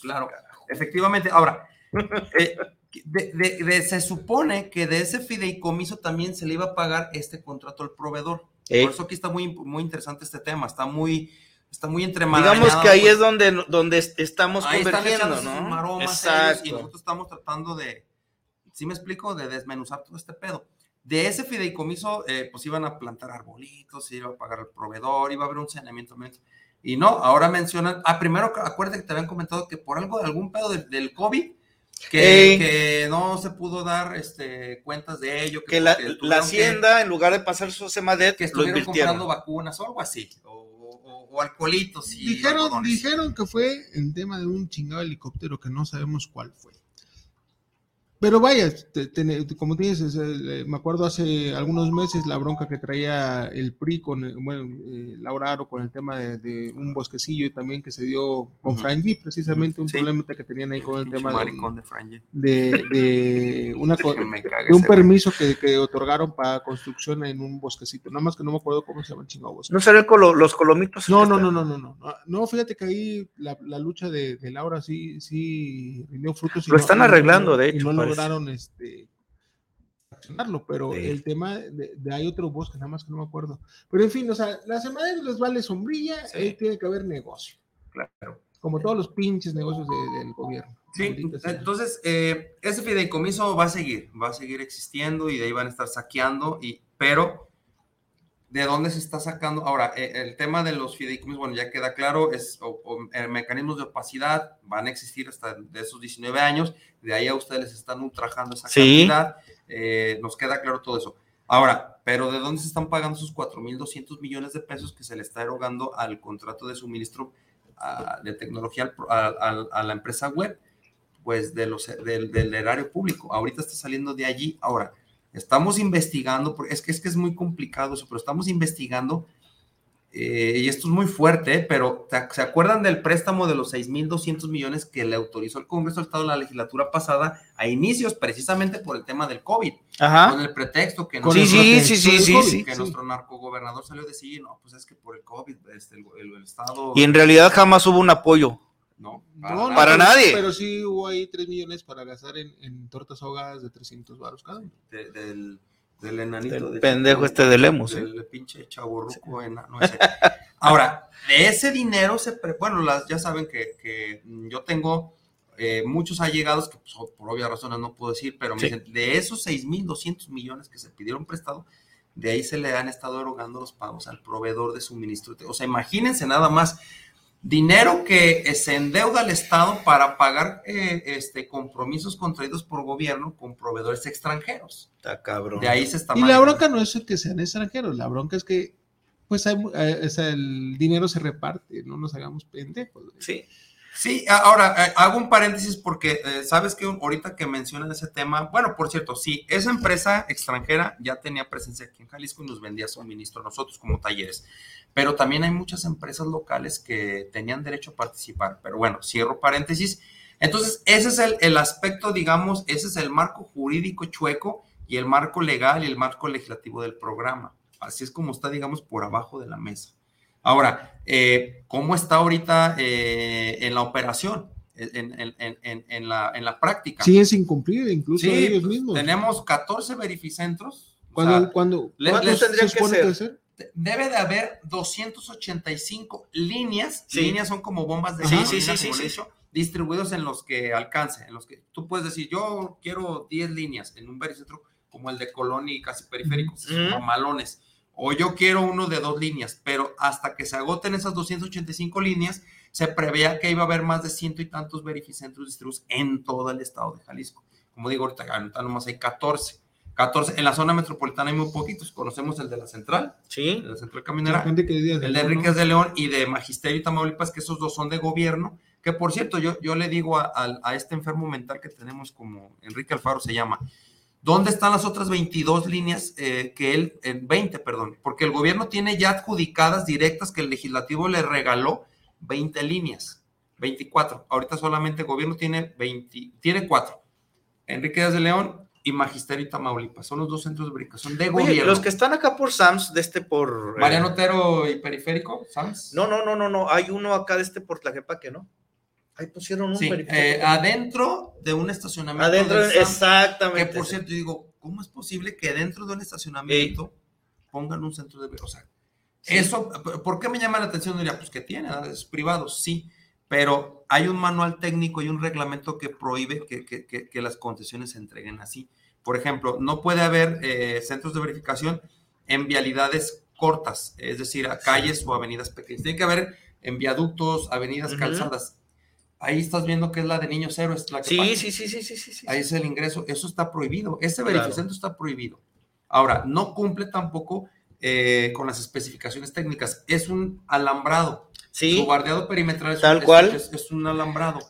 Claro, efectivamente. Ahora, eh, de- de- de- se supone que de ese fideicomiso también se le iba a pagar este contrato al proveedor. Ey. Por eso aquí está muy, muy interesante este tema. Está muy, está muy entremarañado. Digamos que ahí pues. es donde, donde est- estamos Ahí están convergiendo, sus ¿no? ellos y Exacto. nosotros estamos tratando de, ¿sí me explico? De desmenuzar todo este pedo. De ese fideicomiso, eh, pues iban a plantar arbolitos, se iba a pagar al proveedor, iba a haber un saneamiento. Y no, ahora mencionan, ah, primero acuérdate que te habían comentado que por algo, algún pedo del, del COVID, que, Ey. que no se pudo dar este, cuentas de ello. Que la, porque la tuvieron que- hacienda, en lugar de pasar su Semadet, que lo estuvieron invirtieron. comprando vacunas o algo así, o, o- o alcoholitos y Dijeron, algodones. dijeron que fue el tema de un chingado helicóptero que no sabemos cuál fue. Pero vaya, te- te- como dices, eh, me acuerdo hace algunos meses la bronca que traía el PRI con, eh, bueno, eh, Laura Aro con el tema de, de un bosquecillo y también que se dio con Ujú. Frank G, precisamente un Sí. problema que tenían ahí con el tema de, de de, una de un permiso que, que otorgaron para construcción en un bosquecito. Nada más que no me acuerdo cómo se llama el chingado bosque. ¿No será colo- los colomitos? No, no, no, no, no, no. No, No, fíjate que ahí la, la lucha de, de Laura sí, sí rindió frutos. Lo no- están arreglando, de hecho. Lograron este accionarlo, pero Sí. el tema de, de hay otro bosque, nada más que no me acuerdo. Pero en fin, o sea, la semana les vale sombrilla, Sí. ahí tiene que haber negocio, Claro. como todos los pinches negocios de- del gobierno. Sí, entonces eh, ese fideicomiso va a seguir, va a seguir existiendo y de ahí van a estar saqueando, y, pero ¿de dónde se está sacando? Ahora, eh, el tema de los fideicomisos, bueno, ya queda claro, es o- o, eh, mecanismos de opacidad van a existir hasta de esos 19 años, de ahí a ustedes les están ultrajando esa Sí. cantidad, eh, nos queda claro todo eso. Ahora, ¿pero de dónde se están pagando esos 4.200 millones de pesos que se le está erogando al contrato de suministro de tecnología a la empresa web? Pues de los, del, del erario público. Ahorita está saliendo de allí. Ahora, estamos investigando, porque es que, es que es muy complicado eso, pero estamos investigando eh, y esto es muy fuerte, pero ¿te- ¿se acuerdan del préstamo de los 6.200 millones que le autorizó el Congreso del Estado en la legislatura pasada a inicios precisamente por el tema del COVID? Con Ajá. el pretexto que, Con Sí, sí, sí, sí, del sí, COVID, que nuestro narcogobernador salió a decir, no, pues es que por el COVID, este, el, el- el Estado... Y en realidad jamás hubo un apoyo. No, No, no, Para pero- nadie. Pero sí hubo ahí 3 millones para gastar en, en tortas ahogadas de 300 baros cada uno. de- del, del enanito. Del de- pendejo este de Lemus, ¿eh? Del pinche chaborruco enano ese. Ahora, de ese dinero se... pre- bueno, las, ya saben que, que yo tengo eh, muchos allegados que pues, por obvias razones no puedo decir, pero me Sí. dicen, de esos 6.200 millones que se pidieron prestado, de ahí se le han estado erogando los pagos al proveedor de suministro. O sea, imagínense nada más dinero que eh, se endeuda al Estado para pagar eh, este, compromisos contraídos por gobierno con proveedores extranjeros. Está cabrón. De ahí se está Y la bronca no es el que sean extranjeros, la bronca es que pues hay mu- eh, el dinero se reparte, no nos hagamos pendejos. Sí. Sí, ahora eh, hago un paréntesis porque eh, sabes que ahorita que mencionan ese tema, bueno, por cierto, sí, esa empresa extranjera ya tenía presencia aquí en Jalisco y nos vendía suministro a nosotros como talleres, pero también hay muchas empresas locales que tenían derecho a participar, pero bueno, cierro paréntesis. Entonces, ese es el, el aspecto, digamos, ese es el marco jurídico chueco y el marco legal y el marco legislativo del programa. Así es como está, digamos, por abajo de la mesa. Ahora, eh, ¿cómo está ahorita eh, en la operación, en, en- en- en- en la, en la práctica? Siguen sin cumplir, incluso Sí, ellos pues, mismos. tenemos 14 verificentros. o Cuando, sea, cuando, le- ¿cuántos les- se tendría que ser? que debe de haber 285 líneas. Sí. Líneas son como bombas de Sí, gasolina, sí, sí, como sí, le he sí. dicho, distribuidos en los que alcance, en los que tú puedes decir, yo quiero 10 líneas en un vericentro como el de Colón y casi periféricos, mamalones. O yo quiero uno de dos líneas, pero hasta que se agoten esas 285 líneas, se preveía que iba a haber más de ciento y tantos verificentros distribuidos en todo el estado de Jalisco. Como digo, ahorita, ahorita nomás hay 14. 14. En la zona metropolitana hay muy poquitos. Conocemos el de la central, Sí. el de la central caminera, el de. Enríquez de León y de Magisterio y Tamaulipas, que esos dos son de gobierno, que por cierto, yo, yo le digo a, a- a este enfermo mental que tenemos como Enrique Alfaro se llama, ¿dónde están las otras 22 líneas eh, que él, en 20, perdón? Porque el gobierno tiene ya adjudicadas directas que el legislativo le regaló 20 líneas, 24. Ahorita solamente el gobierno tiene 20, tiene 4. Enrique Díaz de León y Magisterio y Tamaulipas. Son los dos centros de verificación de Oye, gobierno. los que están acá por Sams, de este por. eh, Mariano Otero y Periférico, ¿sabes? No, no, no, no, no. Hay uno acá de este por Tlaquepaque, ¿no? Ahí pusieron un Sí, periférico. eh, adentro de un estacionamiento. Adentro, del SAM, exactamente. Que por sí. cierto, yo digo, ¿cómo es posible que dentro de un estacionamiento pongan un centro de. O sea, Sí. eso, ¿por qué me llama la atención? Diría, pues que tiene, es privado, sí, pero hay un manual técnico y un reglamento que prohíbe que, que- que- que las concesiones se entreguen así. Por ejemplo, no puede haber eh, centros de verificación en vialidades cortas, es decir, a calles o avenidas pequeñas. Tiene que haber en viaductos, avenidas, calzadas. Ahí estás viendo que es la de Niños Héroes. La que Sí, sí, sí, sí, sí, sí, sí. Ahí es el ingreso. Eso está prohibido. Ese Claro. está prohibido. Ahora, no cumple tampoco eh, con las especificaciones técnicas. Es un alambrado. Sí, Su bardeado perimetral es, Tal es- cual. es- es un alambrado.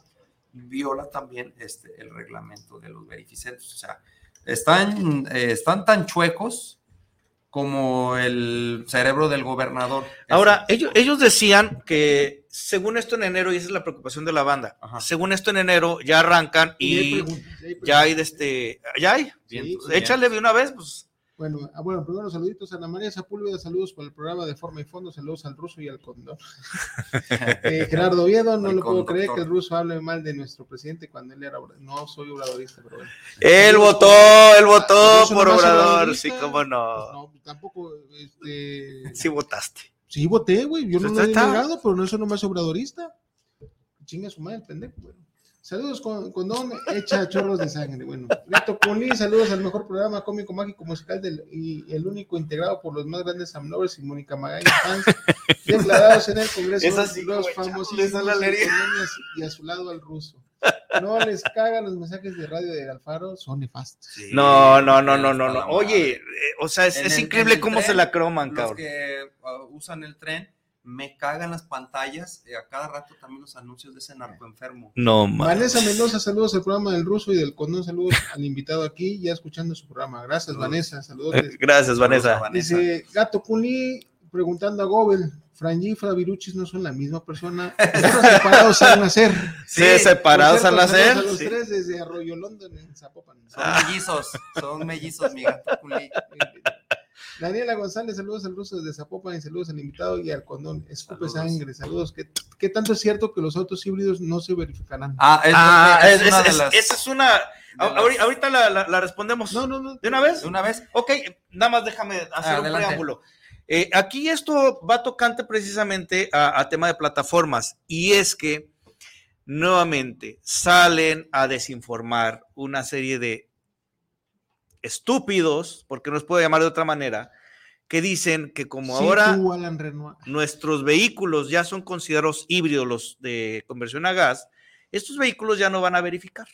Viola también este, el reglamento de los verificentros. O sea, están, eh, están tan chuecos como el cerebro del gobernador. Ahora, ellos, ellos decían que según esto en enero, y esa es la preocupación de la banda, Ajá. según esto en enero ya arrancan Y hay preguntas, ya hay de este, ya hay. Sí. Échale de una vez, pues. Bueno, ah, bueno, primero saluditos a Ana María Sepúlveda, saludos por el programa de Forma y Fondo, saludos al ruso y al condón. Eh, Gerardo Oviedo, no lo puedo creer que el ruso hable mal de nuestro presidente cuando él era No soy obradorista, pero bueno. Él votó, él votó ¿Ruso por Obrador, sí, cómo Pues no. no, tampoco, este... Sí votaste. Sí, voté, güey. Yo no Pues lo he negado, pero no soy nomás obradorista. Chinga su madre, el pendejo, güey. Saludos con, con Don Echa Chorros de Sangre. Bueno, Rito Cunli, saludos al mejor programa cómico, mágico, musical del, y el único integrado por los más grandes Amlovers y Mónica Magaña, fans declarados en el Congreso. Es así los famosísimos y a su lado al ruso. No les cagan los mensajes de radio de Alfaro, son nefastos. No, no, no, no, no, no. Oye, eh, o sea, es, En es el- increíble cómo tren, se la croman, Los cabrón. que uh, usan el tren me cagan las pantallas. eh, a cada rato también los anuncios de ese narco enfermo. No, man. Vanessa Mendoza, saludos al programa del ruso y del condón, saludos al invitado aquí, ya escuchando su programa. Gracias, Saludos. Vanessa, saludos. Gracias, Vanessa. Vanessa. Dice Gato Culi, preguntando a Gobel, Franji y Fabiruchis no son la misma persona. Separados al nacer. Sí, separados al nacer. A los sí. tres desde Arroyo London, en Zapopan. Son mellizos, son mellizos, mi gato culí. Daniela González, saludos al ruso desde Zapopan y saludos al invitado y al condón. Escupe Saludos. sangre, saludos. ¿Qué, qué tanto es cierto que los autos híbridos no se verificarán? Ah, es, Ah, es las. esa es una. las- Ahorita la, la- la respondemos. No, no, no. ¿De una vez? ¿De una vez? Ok, nada más déjame hacer un Adelante. preámbulo. Eh, aquí esto va tocante precisamente a, a tema de plataformas y es que nuevamente salen a desinformar una serie de estúpidos, porque no los puedo llamar de otra manera, que dicen que como Sí, ahora tú, nuestros vehículos ya son considerados híbridos los de conversión a gas, estos vehículos ya no van a verificar.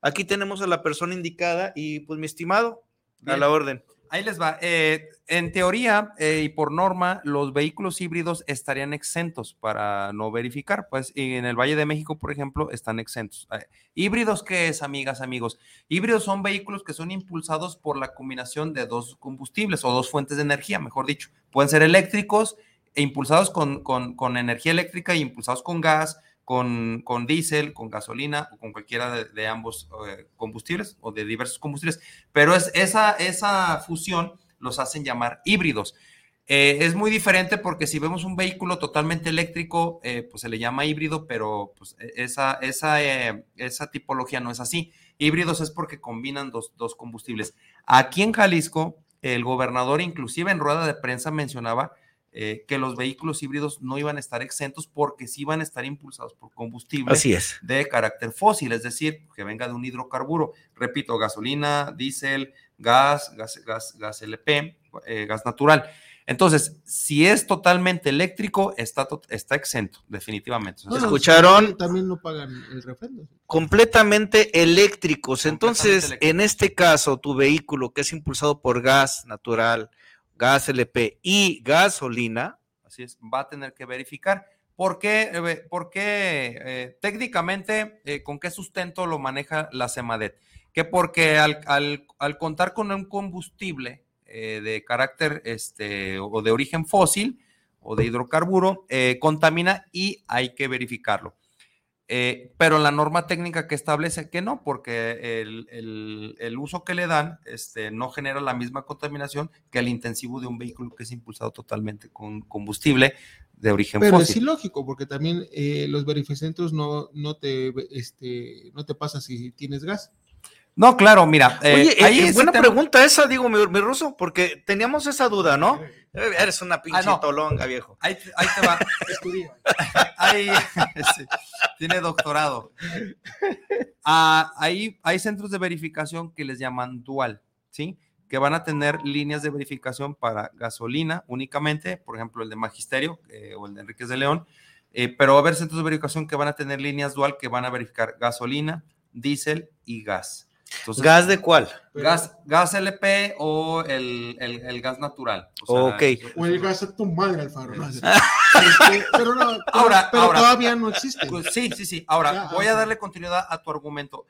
Aquí tenemos a la persona indicada y pues mi estimado, a la orden. Ahí les va. Eh, en teoría eh, y por norma, los vehículos híbridos estarían exentos para no verificar. Pues y en el Valle de México, por ejemplo, están exentos. Eh, ¿Híbridos qué es, amigas, amigos? Híbridos son vehículos que son impulsados por la combinación de dos combustibles o dos fuentes de energía, mejor dicho. Pueden ser eléctricos e impulsados con, con- con energía eléctrica y impulsados con gas, con, con diésel, con gasolina o con cualquiera de, ambos eh, combustibles o de diversos combustibles pero es, esa, esa fusión los hacen llamar híbridos. Eh, es muy diferente porque si vemos un vehículo totalmente eléctrico, eh, pues se le llama híbrido, pero pues, e- esa, esa, esa tipología no es así. Híbridos es porque combinan dos, dos combustibles. Aquí en Jalisco, el gobernador inclusive en rueda de prensa mencionaba eh, que los vehículos híbridos no iban a estar exentos porque sí iban a estar impulsados por combustible Así es. de carácter fósil, es decir, que venga de un hidrocarburo. Repito, gasolina, diésel, gas, gas, gas, gas LP, eh, gas natural. Entonces, si es totalmente eléctrico, está, está exento, definitivamente. Escucharon? También no pagan el refrendo. completamente eléctricos. Completamente Entonces, eléctricos. en este caso, tu vehículo que es impulsado por gas natural, gas LP y gasolina, Así es, va a tener que verificar. ¿Por qué? Eh, Porque eh, técnicamente, eh, ¿con qué sustento lo maneja la CEMADET? Que porque al, al- contar con un combustible de carácter este, o de origen fósil o de hidrocarburo, contamina y hay que verificarlo. Eh, pero la norma técnica que establece que no, porque el, el- el uso que le dan este, no genera la misma contaminación que el intensivo de un vehículo que es impulsado totalmente con combustible de origen Pero es fósil. ilógico, porque también eh, los verificentros no, no, te, este, no te pasa si tienes gas. No, claro, mira, eh, Oye, eh, ahí eh, buena tema- pregunta esa, digo, mi, mi ruso, porque teníamos esa duda, ¿no? Eh, Eres una pinche no. tolonga, viejo. Ahí, ahí te va. Estudia. Ahí, sí, tiene doctorado. Ah, ahí hay centros de verificación que les llaman dual, ¿sí? Que van a tener líneas de verificación para gasolina únicamente, por ejemplo, el de Magisterio eh, o el de Enríquez de León, eh, pero va a haber centros de verificación que van a tener líneas dual que van a verificar gasolina, diésel y gas. Entonces, ¿Gas de cuál? gas, gas LP o el, el- el gas natural. O sea, Ok. eso- O el gas a tu madre, Alfaro. Este, pero no, pero- Ahora- pero ahora- todavía no existe. Pues sí, sí, sí. Ahora, Ya, voy a darle continuidad a tu argumento.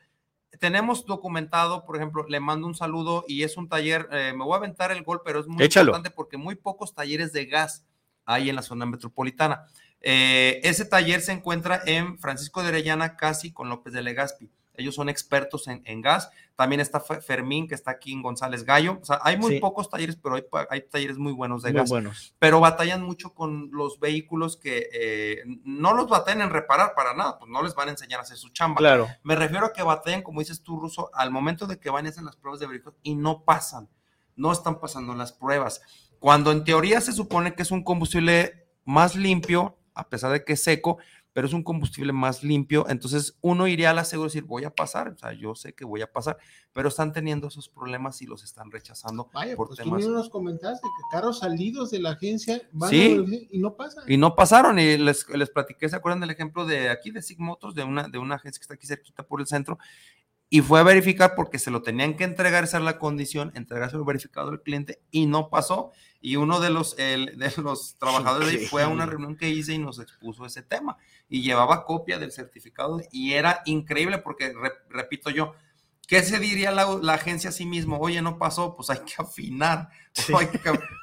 Tenemos documentado, por ejemplo, le mando un saludo y es un taller, eh, me voy a aventar el gol, pero es muy Échalo. importante porque muy pocos talleres de gas hay en la zona metropolitana. Eh, ese taller se encuentra en Francisco de Orellana, casi con López de Legazpi. Ellos son expertos en, en gas. También está Fe- Fermín, que está aquí en González Gallo. O sea, hay muy Sí. pocos talleres, pero hay, talleres muy buenos de Muy gas buenos. pero batallan mucho con los vehículos que eh, no los batallan en reparar para nada, pues no les van a enseñar a hacer su chamba. Claro. Me refiero a que batallan, como dices tú, Ruso, al momento de que van y hacen las pruebas de verificación y no pasan, no están pasando las pruebas. Cuando en teoría se supone que es un combustible más limpio, a pesar de que es seco, pero es un combustible más limpio, entonces uno iría a la segura y decir, voy a pasar, o sea, yo sé que voy a pasar, pero están teniendo esos problemas y los están rechazando Vaya, por pues tú temas mismo nos comentaste que carros salidos de la agencia van Sí. a y no pasan. Y no pasaron, y les, les platiqué, ¿se acuerdan del ejemplo de aquí de Sig Motors, de una, de una agencia que está aquí cerquita por el centro? Y fue a verificar porque se lo tenían que entregar, esa es la condición, entregárselo verificado al cliente y no pasó. Y uno de los, el- de los trabajadores de ahí fue a una reunión que hice y nos expuso ese tema. Y llevaba copia del certificado y era increíble porque, re- repito yo, ¿Qué se diría la, la agencia a sí mismo? Oye, no pasó, pues hay que afinar. o hay que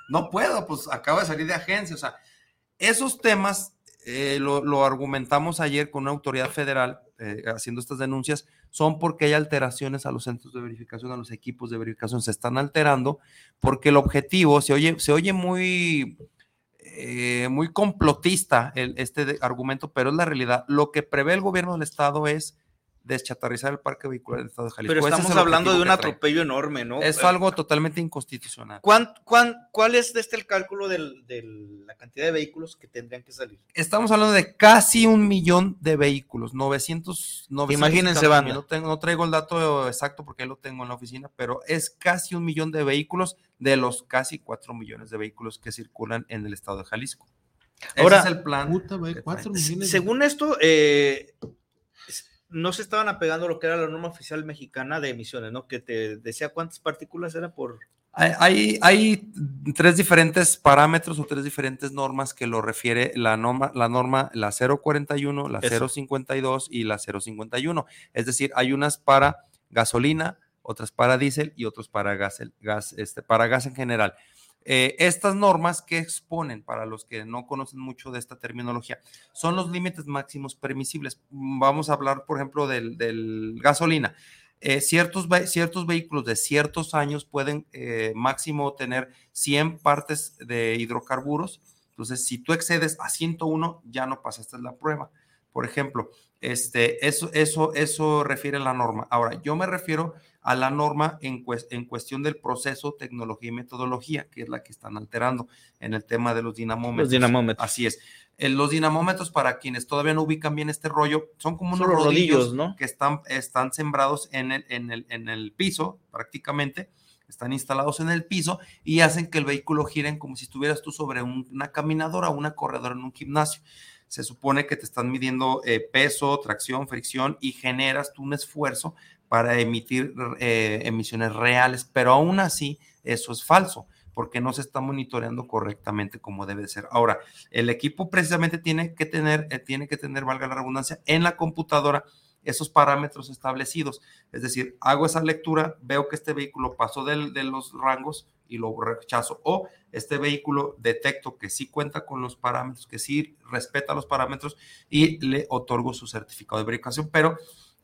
no puedo, pues acaba de salir de agencia. O sea, esos temas eh, lo, lo argumentamos ayer con una autoridad federal eh, haciendo estas denuncias, son porque hay alteraciones a los centros de verificación, a los equipos de verificación, se están alterando, porque el objetivo se oye, se oye muy, eh, muy complotista este argumento, pero es la realidad. Lo que prevé el gobierno del estado es deschatarrizar el parque vehicular del estado de Jalisco. Pero es estamos hablando de un atropello enorme, ¿no? Es Eh, algo totalmente inconstitucional. ¿cuán- cuán- cuál es este el cálculo de la cantidad de vehículos que tendrían que salir? Estamos hablando de casi un millón de vehículos, 900, 900 Imagínense, mil. No, tengo- no traigo el dato exacto porque ahí lo tengo en la oficina, pero es casi un millón de vehículos de los casi cuatro millones de vehículos que circulan en el estado de Jalisco. Ahora, Ese es el plan. Puta, cuatro millones. de- Según esto, eh, no se estaban apegando a lo que era la norma oficial mexicana de emisiones, ¿no? Que te decía cuántas partículas era por... Hay, hay, tres diferentes parámetros o tres diferentes normas que lo refiere la norma, la norma, la 041, la Eso. 052 y la 051. Es decir, hay unas para gasolina, otras para diésel y otros para gas, gas, este, para gas en general. Eh, estas normas que exponen, para los que no conocen mucho de esta terminología, son los límites máximos permisibles. Vamos a hablar, por ejemplo, del, gasolina. Eh, ciertos, ciertos vehículos de ciertos años pueden eh, máximo tener 100 partes de hidrocarburos. Entonces, si tú excedes a 101, ya no pasaste la prueba. Por ejemplo, este, eso, eso, eso refiere a la norma. Ahora, yo me refiero a la norma en, cues- en cuestión del proceso, tecnología y metodología, que es la que están alterando en el tema de los dinamómetros. Los dinamómetros. Así es. Eh, los dinamómetros, para quienes todavía no ubican bien este rollo, son como unos los rodillos, rodillos, ¿no? que están, están sembrados en el, en, el, en el piso prácticamente, están instalados en el piso y hacen que el vehículo gire como si estuvieras tú sobre un- una caminadora o una corredora en un gimnasio. Se supone que te están midiendo eh, peso, tracción, fricción y generas tú un esfuerzo para emitir eh, emisiones reales, pero aún así eso es falso porque no se está monitoreando correctamente como debe ser. Ahora, el equipo precisamente tiene que tener, eh, tiene que tener, valga la redundancia, en la computadora esos parámetros establecidos. Es decir, hago esa lectura, veo que este vehículo pasó de los rangos y lo rechazo. O este vehículo detecto que sí cuenta con los parámetros, que sí respeta los parámetros y le otorgo su certificado de verificación. Pero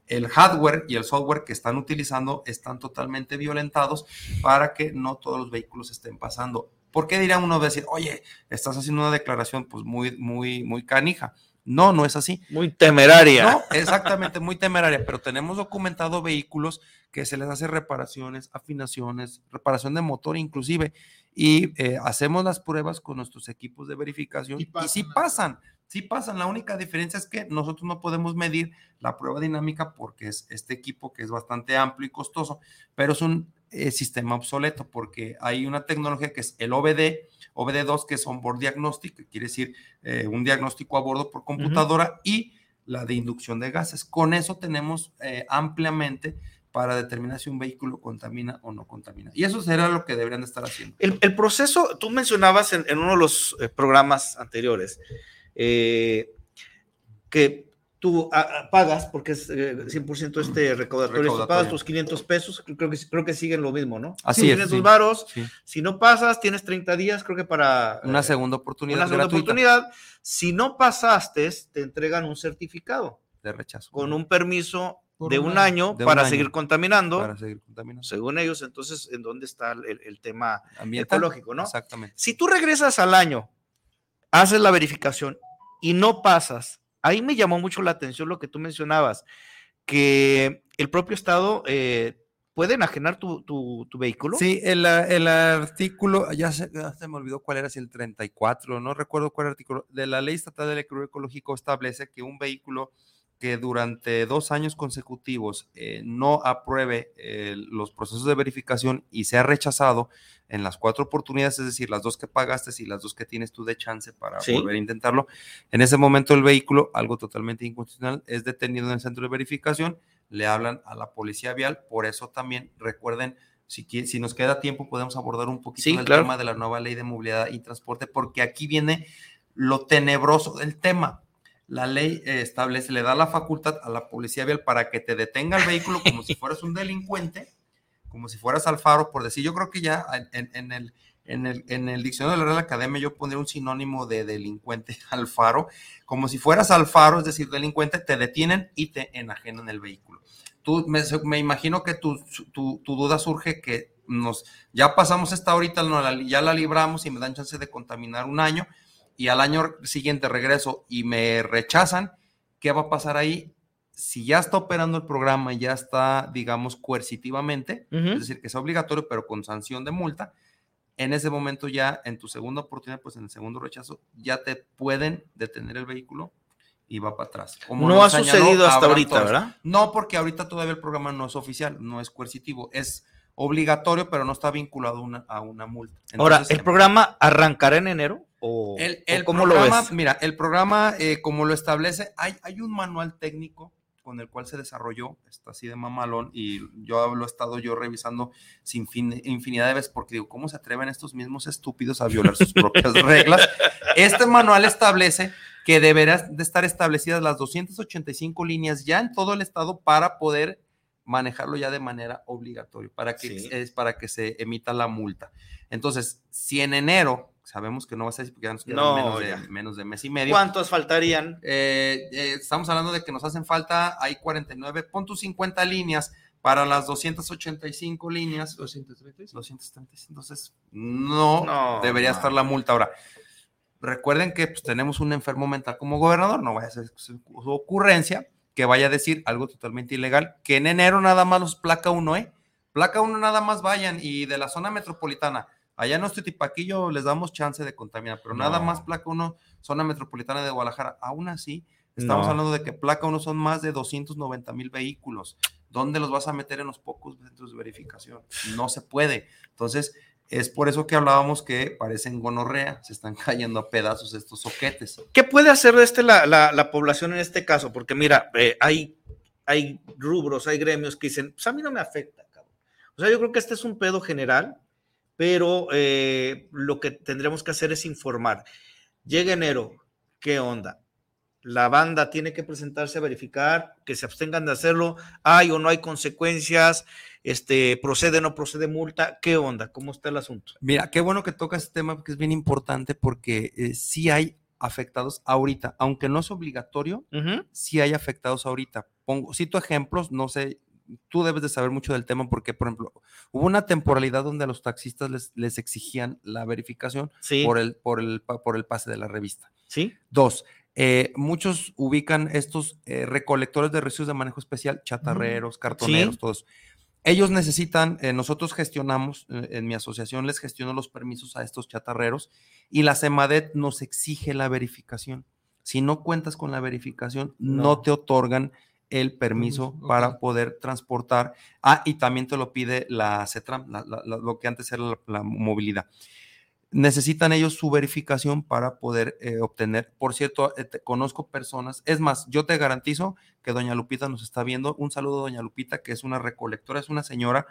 el hardware y el software que están utilizando están totalmente violentados para que no todos los vehículos estén pasando. ¿Por qué dirá uno decir, oye, estás haciendo una declaración pues muy, muy, muy canija? No, no es así. Muy temeraria. No, exactamente, muy temeraria, pero tenemos documentado vehículos que se les hace reparaciones, afinaciones, reparación de motor inclusive, y eh, hacemos las pruebas con nuestros equipos de verificación Y y, pasan sí las pasan, sí pasan. La única diferencia es que nosotros no podemos medir la prueba dinámica porque es este equipo que es bastante amplio y costoso, pero es un eh, sistema obsoleto porque hay una tecnología que es el OBD, OBD2, que es Onboard Diagnostic, que quiere decir eh, un diagnóstico a bordo por computadora, y la de inducción de gases. Con eso tenemos eh, ampliamente para determinar si un vehículo contamina o no contamina. Y eso será lo que deberían de estar haciendo. El, el proceso, tú mencionabas en, en uno de los eh, programas anteriores eh, que tú pagas, porque es eh, 100% este recaudatorio, tú Recaudatorio. pagas tus 500 pesos, creo que, creo que siguen lo mismo, ¿no? Así Sí, es, Tienes sí. tus varos, Sí. si no pasas, tienes 30 días, creo que para... Una eh, segunda oportunidad una segunda gratuita oportunidad. Si no pasaste, te entregan un certificado de rechazo. con un permiso de un un año. un para año. seguir contaminando, para seguir contaminando. según ellos. Entonces, ¿en dónde está el, el tema Ambiental. ecológico, no? Exactamente. Si tú regresas al año, haces la verificación y no pasas, ahí me llamó mucho la atención lo que tú mencionabas, que el propio Estado eh, puede enajenar tu, vehículo. Sí, el, artículo, ya se, me olvidó cuál era, si el 34, no recuerdo cuál artículo, de la Ley Estatal del Ecológico establece que un vehículo que durante dos años consecutivos eh, no apruebe eh, los procesos de verificación y sea rechazado en las cuatro oportunidades, es decir, las dos que pagaste y las dos que tienes tú de chance para Sí. volver a intentarlo, en ese momento el vehículo, algo totalmente inconstitucional, es detenido en el centro de verificación, le hablan a la policía vial, por eso también recuerden si, si nos queda tiempo, podemos abordar un poquito Sí, el claro. tema de la nueva ley de movilidad y transporte, porque aquí viene lo tenebroso del tema. La ley eh, establece, le da la facultad a la policía vial para que te detenga el vehículo como si fueras un delincuente, como si fueras al faro, por decir, yo creo que ya en, el, en, el, en el diccionario de la Real Academia yo pondría un sinónimo de delincuente al faro, como si fueras al faro, es decir, delincuente, te detienen y te enajenan el vehículo. Tú, me, imagino que tu, tu, tu, duda surge que nos, ya pasamos esta ahorita, ya la libramos y me dan chance de contaminar un año, y al año siguiente regreso y me rechazan, ¿qué va a pasar ahí? Si ya está operando el programa, ya está, digamos, coercitivamente, uh -huh. es decir, que es obligatorio, pero con sanción de multa, en ese momento ya, en tu segunda oportunidad, pues en el segundo rechazo, ya te pueden detener el vehículo y va para atrás. Como no ha sucedido hasta ahorita, Torres. ¿verdad? No, porque ahorita todavía el programa no es oficial, no es coercitivo, es obligatorio, pero no está vinculado una, a una multa. Entonces, Ahora, ¿el programa arrancará en enero? ¿O, el, el o cómo programa, lo ves? Mira, el programa, eh, como lo establece, hay, hay un manual técnico con el cual se desarrolló, está así de mamalón, y yo lo he estado yo revisando sin fin, infinidad de veces, porque digo, ¿cómo se atreven estos mismos estúpidos a violar sus propias reglas? Este manual establece que deberán de estar establecidas las 285 líneas ya en todo el estado para poder manejarlo ya de manera obligatoria, para que, sí. es para que se emita la multa. Entonces, si en enero sabemos que no va a ser porque ya nos quedan No, menos, de, menos de mes y medio. ¿Cuántos faltarían? Eh, eh, estamos hablando de que nos hacen falta, hay 49, pon tus 50 líneas para las 285 líneas. 236. 236, entonces no, No, debería no. estar la multa. Ahora, recuerden que pues, tenemos un enfermo mental como gobernador, no vaya a ser su, su ocurrencia que vaya a decir algo totalmente ilegal, que en enero nada más los placa uno, ¿eh? Placa uno nada más vayan y de la zona metropolitana, allá en nuestro tipaquillo les damos chance de contaminar, pero nada más placa uno, zona metropolitana de Guadalajara, aún así, estamos No. hablando de que placa uno son más de 290 mil vehículos. ¿Dónde los vas a meter en los pocos centros de verificación? No se puede. Entonces, es por eso que hablábamos que parecen gonorrea, se están cayendo a pedazos estos soquetes. ¿Qué puede hacer este la, la- la población en este caso? Porque mira, eh, hay, hay rubros, hay gremios que dicen, pues a mí no me afecta, cabrón. O sea, yo creo que este es un pedo general, pero eh, lo que tendremos que hacer es informar. Llega enero, ¿qué onda? La banda tiene que presentarse a verificar, que se abstengan de hacerlo, hay o no hay consecuencias, este, procede o no procede multa, ¿qué onda? ¿Cómo está el asunto? Mira, qué bueno que tocas este tema porque es bien importante porque eh, sí hay afectados ahorita, aunque no es obligatorio, Ujú. sí hay afectados ahorita. Pongo, cito ejemplos, no sé, tú debes de saber mucho del tema porque, por ejemplo, hubo una temporalidad donde a los taxistas les, les exigían la verificación Sí, por, el, por, el, por el pase de la revista. sí, Dos, eh, muchos ubican estos eh, recolectores de residuos de manejo especial, chatarreros, cartoneros, Sí. todos. Ellos necesitan, eh, nosotros gestionamos, en mi asociación les gestiono los permisos a estos chatarreros y la CEMADET nos exige la verificación. Si no cuentas con la verificación, no, No. te otorgan el permiso para poder transportar. Ah, y también te lo pide la CETRAM, la- la- la- lo que antes era la- movilidad necesitan ellos su verificación para poder eh, obtener. Por cierto, eh, te- conozco personas, es más, yo te garantizo que doña Lupita nos está viendo. Un saludo doña Lupita, que es una recolectora, es una señora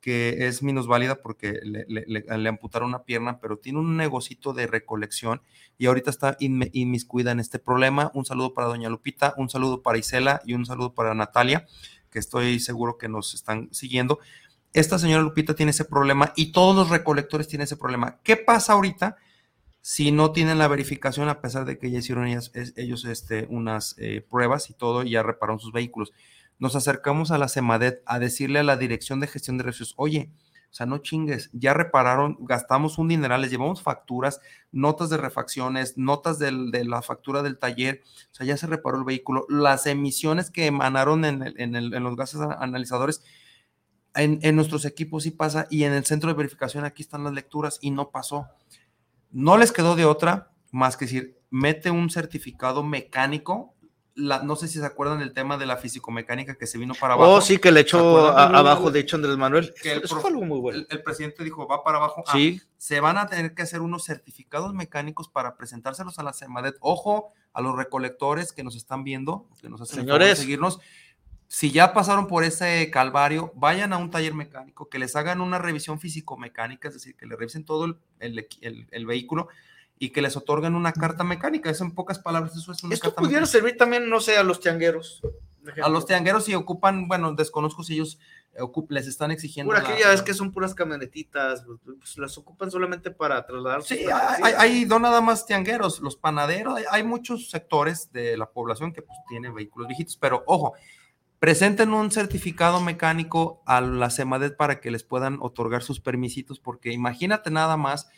que es minusválida porque le, le- amputaron una pierna, pero tiene un negocito de recolección y ahorita está inmiscuida en este problema. Un saludo para doña Lupita, un saludo para Isela y un saludo para Natalia, que estoy seguro que nos están siguiendo esta señora Lupita tiene ese problema y todos los recolectores tienen ese problema. ¿Qué pasa ahorita si no tienen la verificación a pesar de que ya hicieron ellas- ellos este, unas eh, pruebas y todo y ya repararon sus vehículos? Nos acercamos a la CEMADET a decirle a la Dirección de Gestión de Residuos, oye, o sea, no chingues, ya repararon, gastamos un dineral, les llevamos facturas, notas de refacciones, notas de la factura del taller, o sea, ya se reparó el vehículo, las emisiones que emanaron en, el- en el- los gases analizadores, en, en nuestros equipos sí pasa y en el centro de verificación aquí están las lecturas y no pasó. No les quedó de otra más que decir, mete un certificado mecánico. La, no sé si se acuerdan del tema de la físico-mecánica que se vino para abajo. Oh, sí, que le ¿Se echó abajo, de hecho, Andrés Manuel. Que el Eso prof- fue algo muy bueno. El, el presidente dijo, va para abajo. Ah, Sí, se van a tener que hacer unos certificados mecánicos para presentárselos a la CEMADET. Ojo a los recolectores que nos están viendo, que nos hacen Señores. seguirnos. Si ya pasaron por ese calvario, vayan a un taller mecánico, que les hagan una revisión físico-mecánica, es decir, que le revisen todo el- el vehículo y que les otorguen una carta mecánica. Eso en pocas palabras, eso es una Esto carta pudiera mecánica. servir también, no sé, a los tiangueros. A los tiangueros si ocupan, bueno, desconozco si ellos eh, les están exigiendo. Por la- aquí ya ves que son puras camionetitas, pues, las ocupan solamente para trasladar. Sí, hay, hay- no nada más tiangueros, los panaderos, hay, hay muchos sectores de la población que pues, tienen vehículos viejitos, pero ojo, presenten un certificado mecánico a la CEMADET para que les puedan otorgar sus permisitos, porque imagínate nada más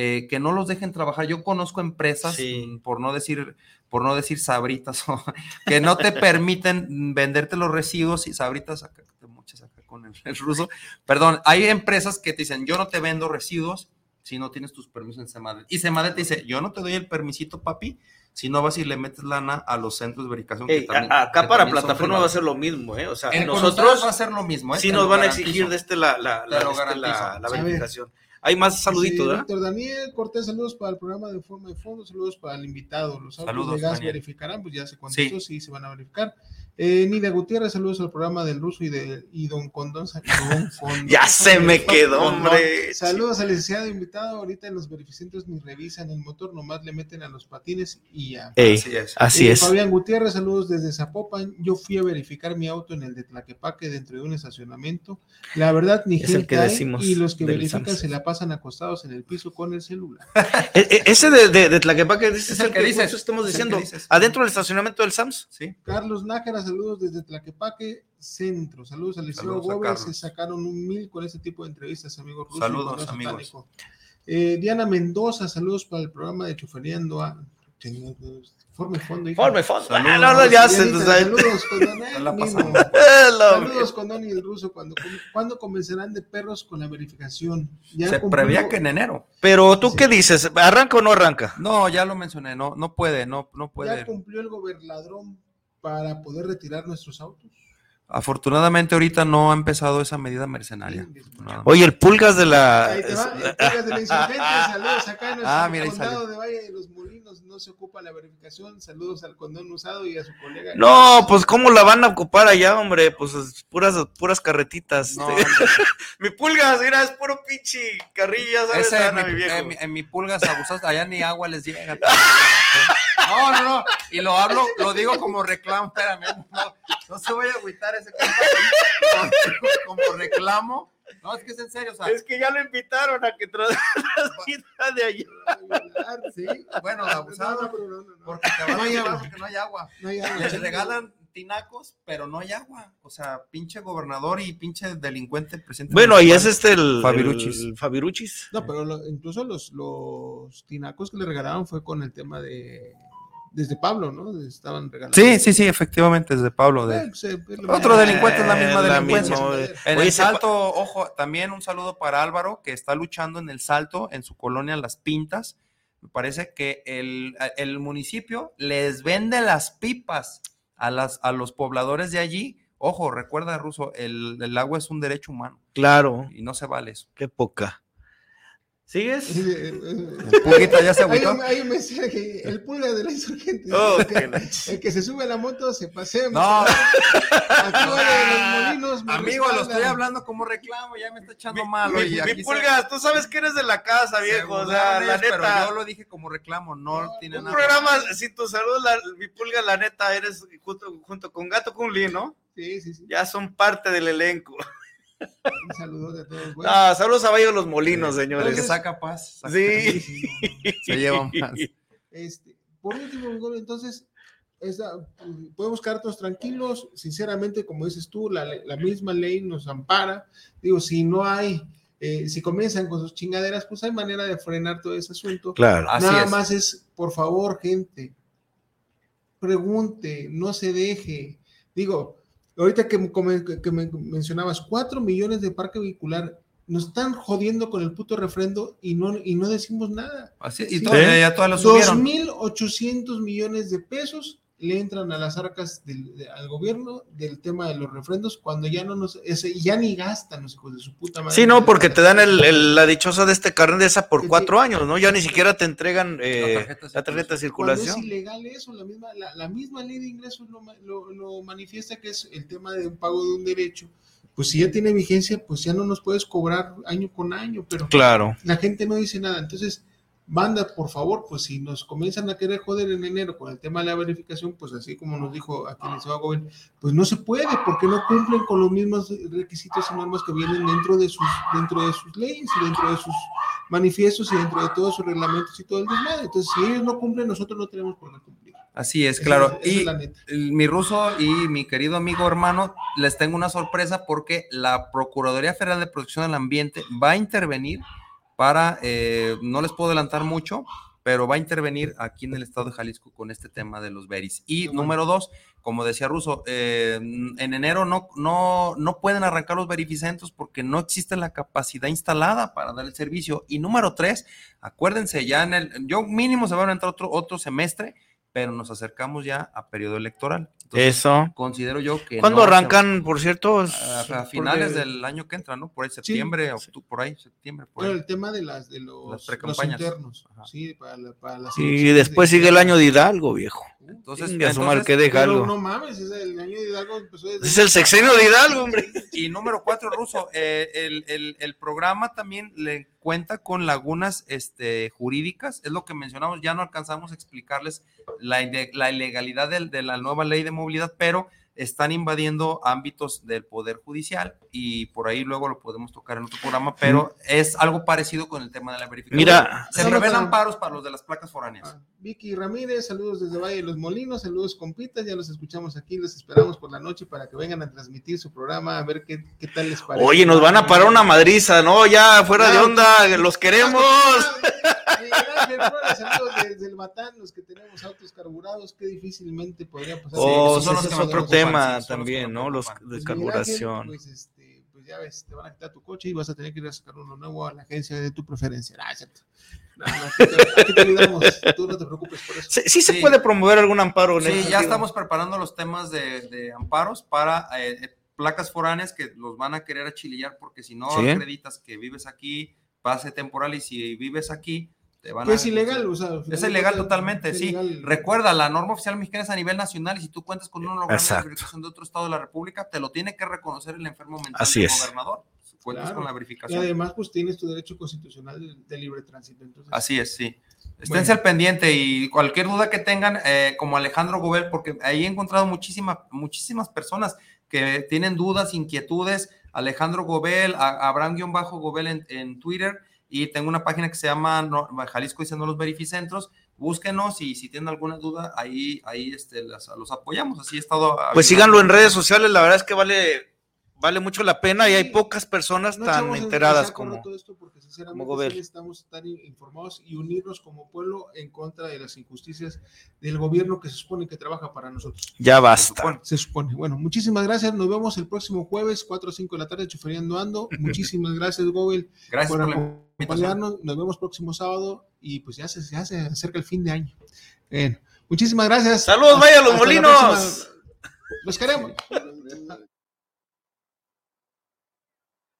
eh, que no los dejen trabajar. Yo conozco empresas, Sí. mm, por no decir, por no decir sabritas, que no te permiten venderte los residuos y sabritas acá, te mochas acá con el, el ruso. Perdón, hay empresas que te dicen, yo no te vendo residuos si no tienes tus permisos en Semadet. Y Semadet te dice, yo no te doy el permisito, papi, si no vas y le metes lana a los centros de verificación. Ey, que también- a- acá que para también plataforma va a ser lo mismo, ¿eh? O sea, En- nosotros va a ser lo mismo, ¿eh? sí Te nos van a exigir de este la, la, la, este, la- verificación. Hay más saluditos, Sí, ¿verdad? Doctor Daniel Cortés, saludos para el programa de forma de fondo, saludos para el invitado. Los Saludos, de gas Daniel. verificarán, pues ya se Sí. contestó, sí. se van a verificar. Eh, Nida Gutiérrez, saludos al programa del ruso y de y Don Condón. Don Condón- Ya se me quedó, hombre. Saludos al licenciado invitado. Ahorita en los verificentos ni revisan el motor, nomás le meten a los patines y ya. Ey, Así es. así Eh, es. Fabián Gutiérrez, saludos desde Zapopan. Yo fui a verificar mi auto en el de Tlaquepaque dentro de un estacionamiento. La verdad, ni Es el que decimos y los que verifican se la pasan acostados en el piso con el celular. E- e- ese de, de, de Tlaquepaque dice, Es el que dices, justo estamos diciendo. dices. Adentro del estacionamiento del Sams. Sí. Carlos Nájera, saludos desde Tlaquepaque Centro. Saludos al Liceo Gómez. Se sacaron un mil con este tipo de entrevistas, amigos rusos. Saludos, amigos. Satánico. Eh, Diana Mendoza, saludos para el programa de Chuferiando a. Forme fondo. hija. Forme fondo. Saludos. Ah, no, no, ya se saludos con. Saludos con el ruso. ¿Cuándo, ¿Cuándo comenzarán de perros con la verificación? Ya Se cumplió- prevía que en enero. Pero tú Sí. qué dices, ¿arranca o no arranca? No, ya lo mencioné, no, no puede, no, no ya puede. cumplió el gobernadrón para poder retirar nuestros autos. Afortunadamente ahorita no ha empezado esa medida mercenaria. Oye, el pulgas de la. Ahí te va, el Pulgas de la Insurgente, saludos acá en nuestro Ah, mira, ahí condado salió. de Valle de los Molinos, no se ocupa la verificación, saludos al condón usado y a su colega. No, pues cómo la van a ocupar allá, hombre, pues es puras, puras carretitas. No, mi pulgas, mira, es puro pinche carrilla, ¿sabes? ese, Ana, mi- mi viejo. en, mi, en mi pulgas abusadas, allá ni agua les llega. No, no, no. Y lo hablo, lo digo como reclamo, espérame. No, no se vaya a agüitar ese compa. Como reclamo. No, es que es en serio, o sea, Es que ya lo invitaron a que tra- transmita de allá. Sí. bueno, No, abusado, no, pero no, no, no. porque te van No a hay llevar agua. porque no hay agua. No hay agua. Les regalan tinacos, pero no hay agua. O sea, pinche gobernador y pinche delincuente presidente. Bueno, y es este el Fabiruchis. el Fabiruchis. No, pero lo- incluso los, los tinacos que le regalaron fue con el tema de. Desde Pablo, ¿no? Estaban regalando. Sí, sí, sí, efectivamente, desde Pablo. De... Eh, pues, eh, es lo Otro delincuente es la misma Eh, la delincuencia. misma, eh. En Oye, el salto, ojo, también un saludo para Álvaro, que está luchando en el salto en su colonia Las Pintas. Me parece que el, el municipio les vende las pipas a, las, a los pobladores de allí. Ojo, recuerda, Ruso, el, el agua es un derecho humano Claro, y no se vale eso. qué poca. ¿Sigues? Eh, eh, El Pulguita ya se Hay agüitó. un, hay un mensaje, el pulga de la insurgente. Oh, el, que, la el que se sube a la moto se pasea. No. De los molinos. me Amigo, lo estoy hablando como reclamo, ya me está echando mal. Mi, oye, mi aquí se- tú sabes que eres de la casa, se viejo. O sea, la ellos, pero neta. yo lo dije como reclamo, no tiene Un nada. programa, si tu salud, la, mi pulga, la neta, eres junto, junto con Gato Kunli, ¿no? Sí, sí, sí. Ya son parte del elenco. Un saludo de todos. Bueno, Ah, saludos a de los Molinos, El que señores. saca paz. saca- Sí. Se llevan paz. este, por último, entonces, esa, podemos quedarnos tranquilos. Sinceramente, como dices tú, la, la misma ley nos ampara. Digo, si no hay, eh, si comienzan con sus chingaderas, pues hay manera de frenar todo ese asunto. Claro. Así Nada es. más es, por favor, gente, pregunte, no se deje. Digo, ahorita que, que me mencionabas, cuatro millones de parque vehicular, nos están jodiendo con el puto refrendo y no, y no decimos nada. Así, y Sí. todavía ya todas subieron. 2.800 millones de pesos le entran a las arcas del, de- al gobierno del tema de los refrendos cuando ya no nos, ese, ya ni gastan los hijos de su puta madre. Sí, no, porque te dan el, el- la dichosa de este carnet de esa por Sí, cuatro años, ¿no? Ya ni siquiera te entregan eh, La tarjeta de la tarjeta de Cuando es circulación. ilegal eso, la misma, la, la misma ley de ingresos lo, lo- lo manifiesta que es el tema de un pago de un derecho. Pues si ya tiene vigencia, pues ya no nos puedes cobrar año con año, pero Claro. la gente no dice nada. Entonces, Banda, por favor, pues si nos comienzan a querer joder en enero con el tema de la verificación, pues así como nos dijo aquí el señor Gobierno, pues no se puede porque no cumplen con los mismos requisitos y normas que vienen dentro de sus, dentro de sus leyes y dentro de sus manifiestos y dentro de todos sus reglamentos y todo el desmadre. Entonces, si ellos no cumplen, nosotros no tenemos por qué cumplir. Así es, Esa claro. es- y mi ruso y mi querido amigo hermano, les tengo una sorpresa porque la Procuraduría Federal de Protección del Ambiente va a intervenir para, eh, no les puedo adelantar mucho, pero va a intervenir aquí en el estado de Jalisco con este tema de los beris. Y número dos, como decía Ruso, eh, en enero no, no, no pueden arrancar los verificentos porque no existe la capacidad instalada para dar el servicio. Y número tres, acuérdense, ya en el, yo mínimo se van a entrar otro, otro semestre, pero nos acercamos ya a periodo electoral. Entonces, Eso. considero yo que... ¿Cuándo no arrancan, por cierto? A, a finales Porque- del año que entra, ¿no? Por ahí septiembre, octu- por ahí, septiembre, por ahí. el tema de las de los, Las los internos, Ajá. sí, para, la- para las Y después de- sigue el año de Hidalgo, viejo. Entonces, Chingue a su madre, entonces, que deja Pero algo. no mames, es el año de Hidalgo empezó desde Es el sexenio de Hidalgo, hombre. Y número cuatro, Ruso, eh, el, el- el programa también le cuenta con lagunas este, jurídicas, es lo que mencionamos, ya no alcanzamos a explicarles la, la ilegalidad del- de, la nueva ley de movilidad, pero están invadiendo ámbitos del Poder Judicial y por ahí luego lo podemos tocar en otro programa, pero es algo parecido con el tema de la verificación. Mira, se prevén amparos para los de las placas foráneas. Ah, Vicky Ramírez, saludos desde Valle de los Molinos, saludos compitas, ya los escuchamos aquí, los esperamos por la noche para que vengan a transmitir su programa, a ver qué, qué tal les parece. Oye, nos van a parar una madriza, ¿no? Ya fuera de Claro. onda, los queremos. Miguel Ángel Flores, saludos desde el Batán, los que tenemos autos carburados, que difícilmente podría pasar. Oh, los ese es otro tema sí, los también, ¿no? Los de Pues, carburación. Pues, este, pues ya ves, te van a quitar tu coche y vas a tener que ir a sacar uno nuevo a la agencia de tu preferencia. Ah, cierto. No, no, aquí, te, aquí te ayudamos, tú no te preocupes por eso. Sí, sí se Sí. puede promover algún amparo en Sí, ya sentido. estamos preparando los temas de, de amparos para eh, eh, placas foráneas que los van a querer achilillar porque si no Sí. acreditas que vives aquí, pase temporal y si vives aquí, te van Que a... es ilegal, o sea, Es ilegal totalmente, es sí. ilegal. Recuerda, la norma oficial mexicana es a nivel nacional y si tú cuentas con un holograma de verificación de otro estado de la República, te lo tiene que reconocer el enfermo mental Así del es. gobernador. Cuentas Claro. con la Y verificación. además, pues tienes tu derecho constitucional de, de libre tránsito. Entonces, Así es, sí. Esténse Bueno. al pendiente y cualquier duda que tengan, eh, como Alejandro Gobel, porque ahí he encontrado muchísima, muchísimas personas que tienen dudas, inquietudes. Alejandro Gobel, Abraham-Gobel en, en Twitter y tengo una página que se llama Jalisco diciendo los verificentros. Búsquenos y si tienen alguna duda, ahí, ahí este, las- los apoyamos. Así he estado. Pues síganlo en redes sociales, la verdad es que vale, vale mucho la pena y hay pocas personas no tan enteradas como... todo esto porque sinceramente como sí necesitamos estar in- informados y unirnos como pueblo en contra de las injusticias del gobierno que se supone que trabaja para nosotros. Ya basta. Se supone. Bueno, muchísimas gracias. Nos vemos el próximo jueves, 4 o 5 de la tarde, chuferiando ando. Muchísimas gracias, Gobel, gracias por por acompañarnos. Nos vemos próximo sábado y pues ya se, ya se acerca el fin de año. Bien. Muchísimas gracias. Saludos, vaya a los molinos. Los queremos.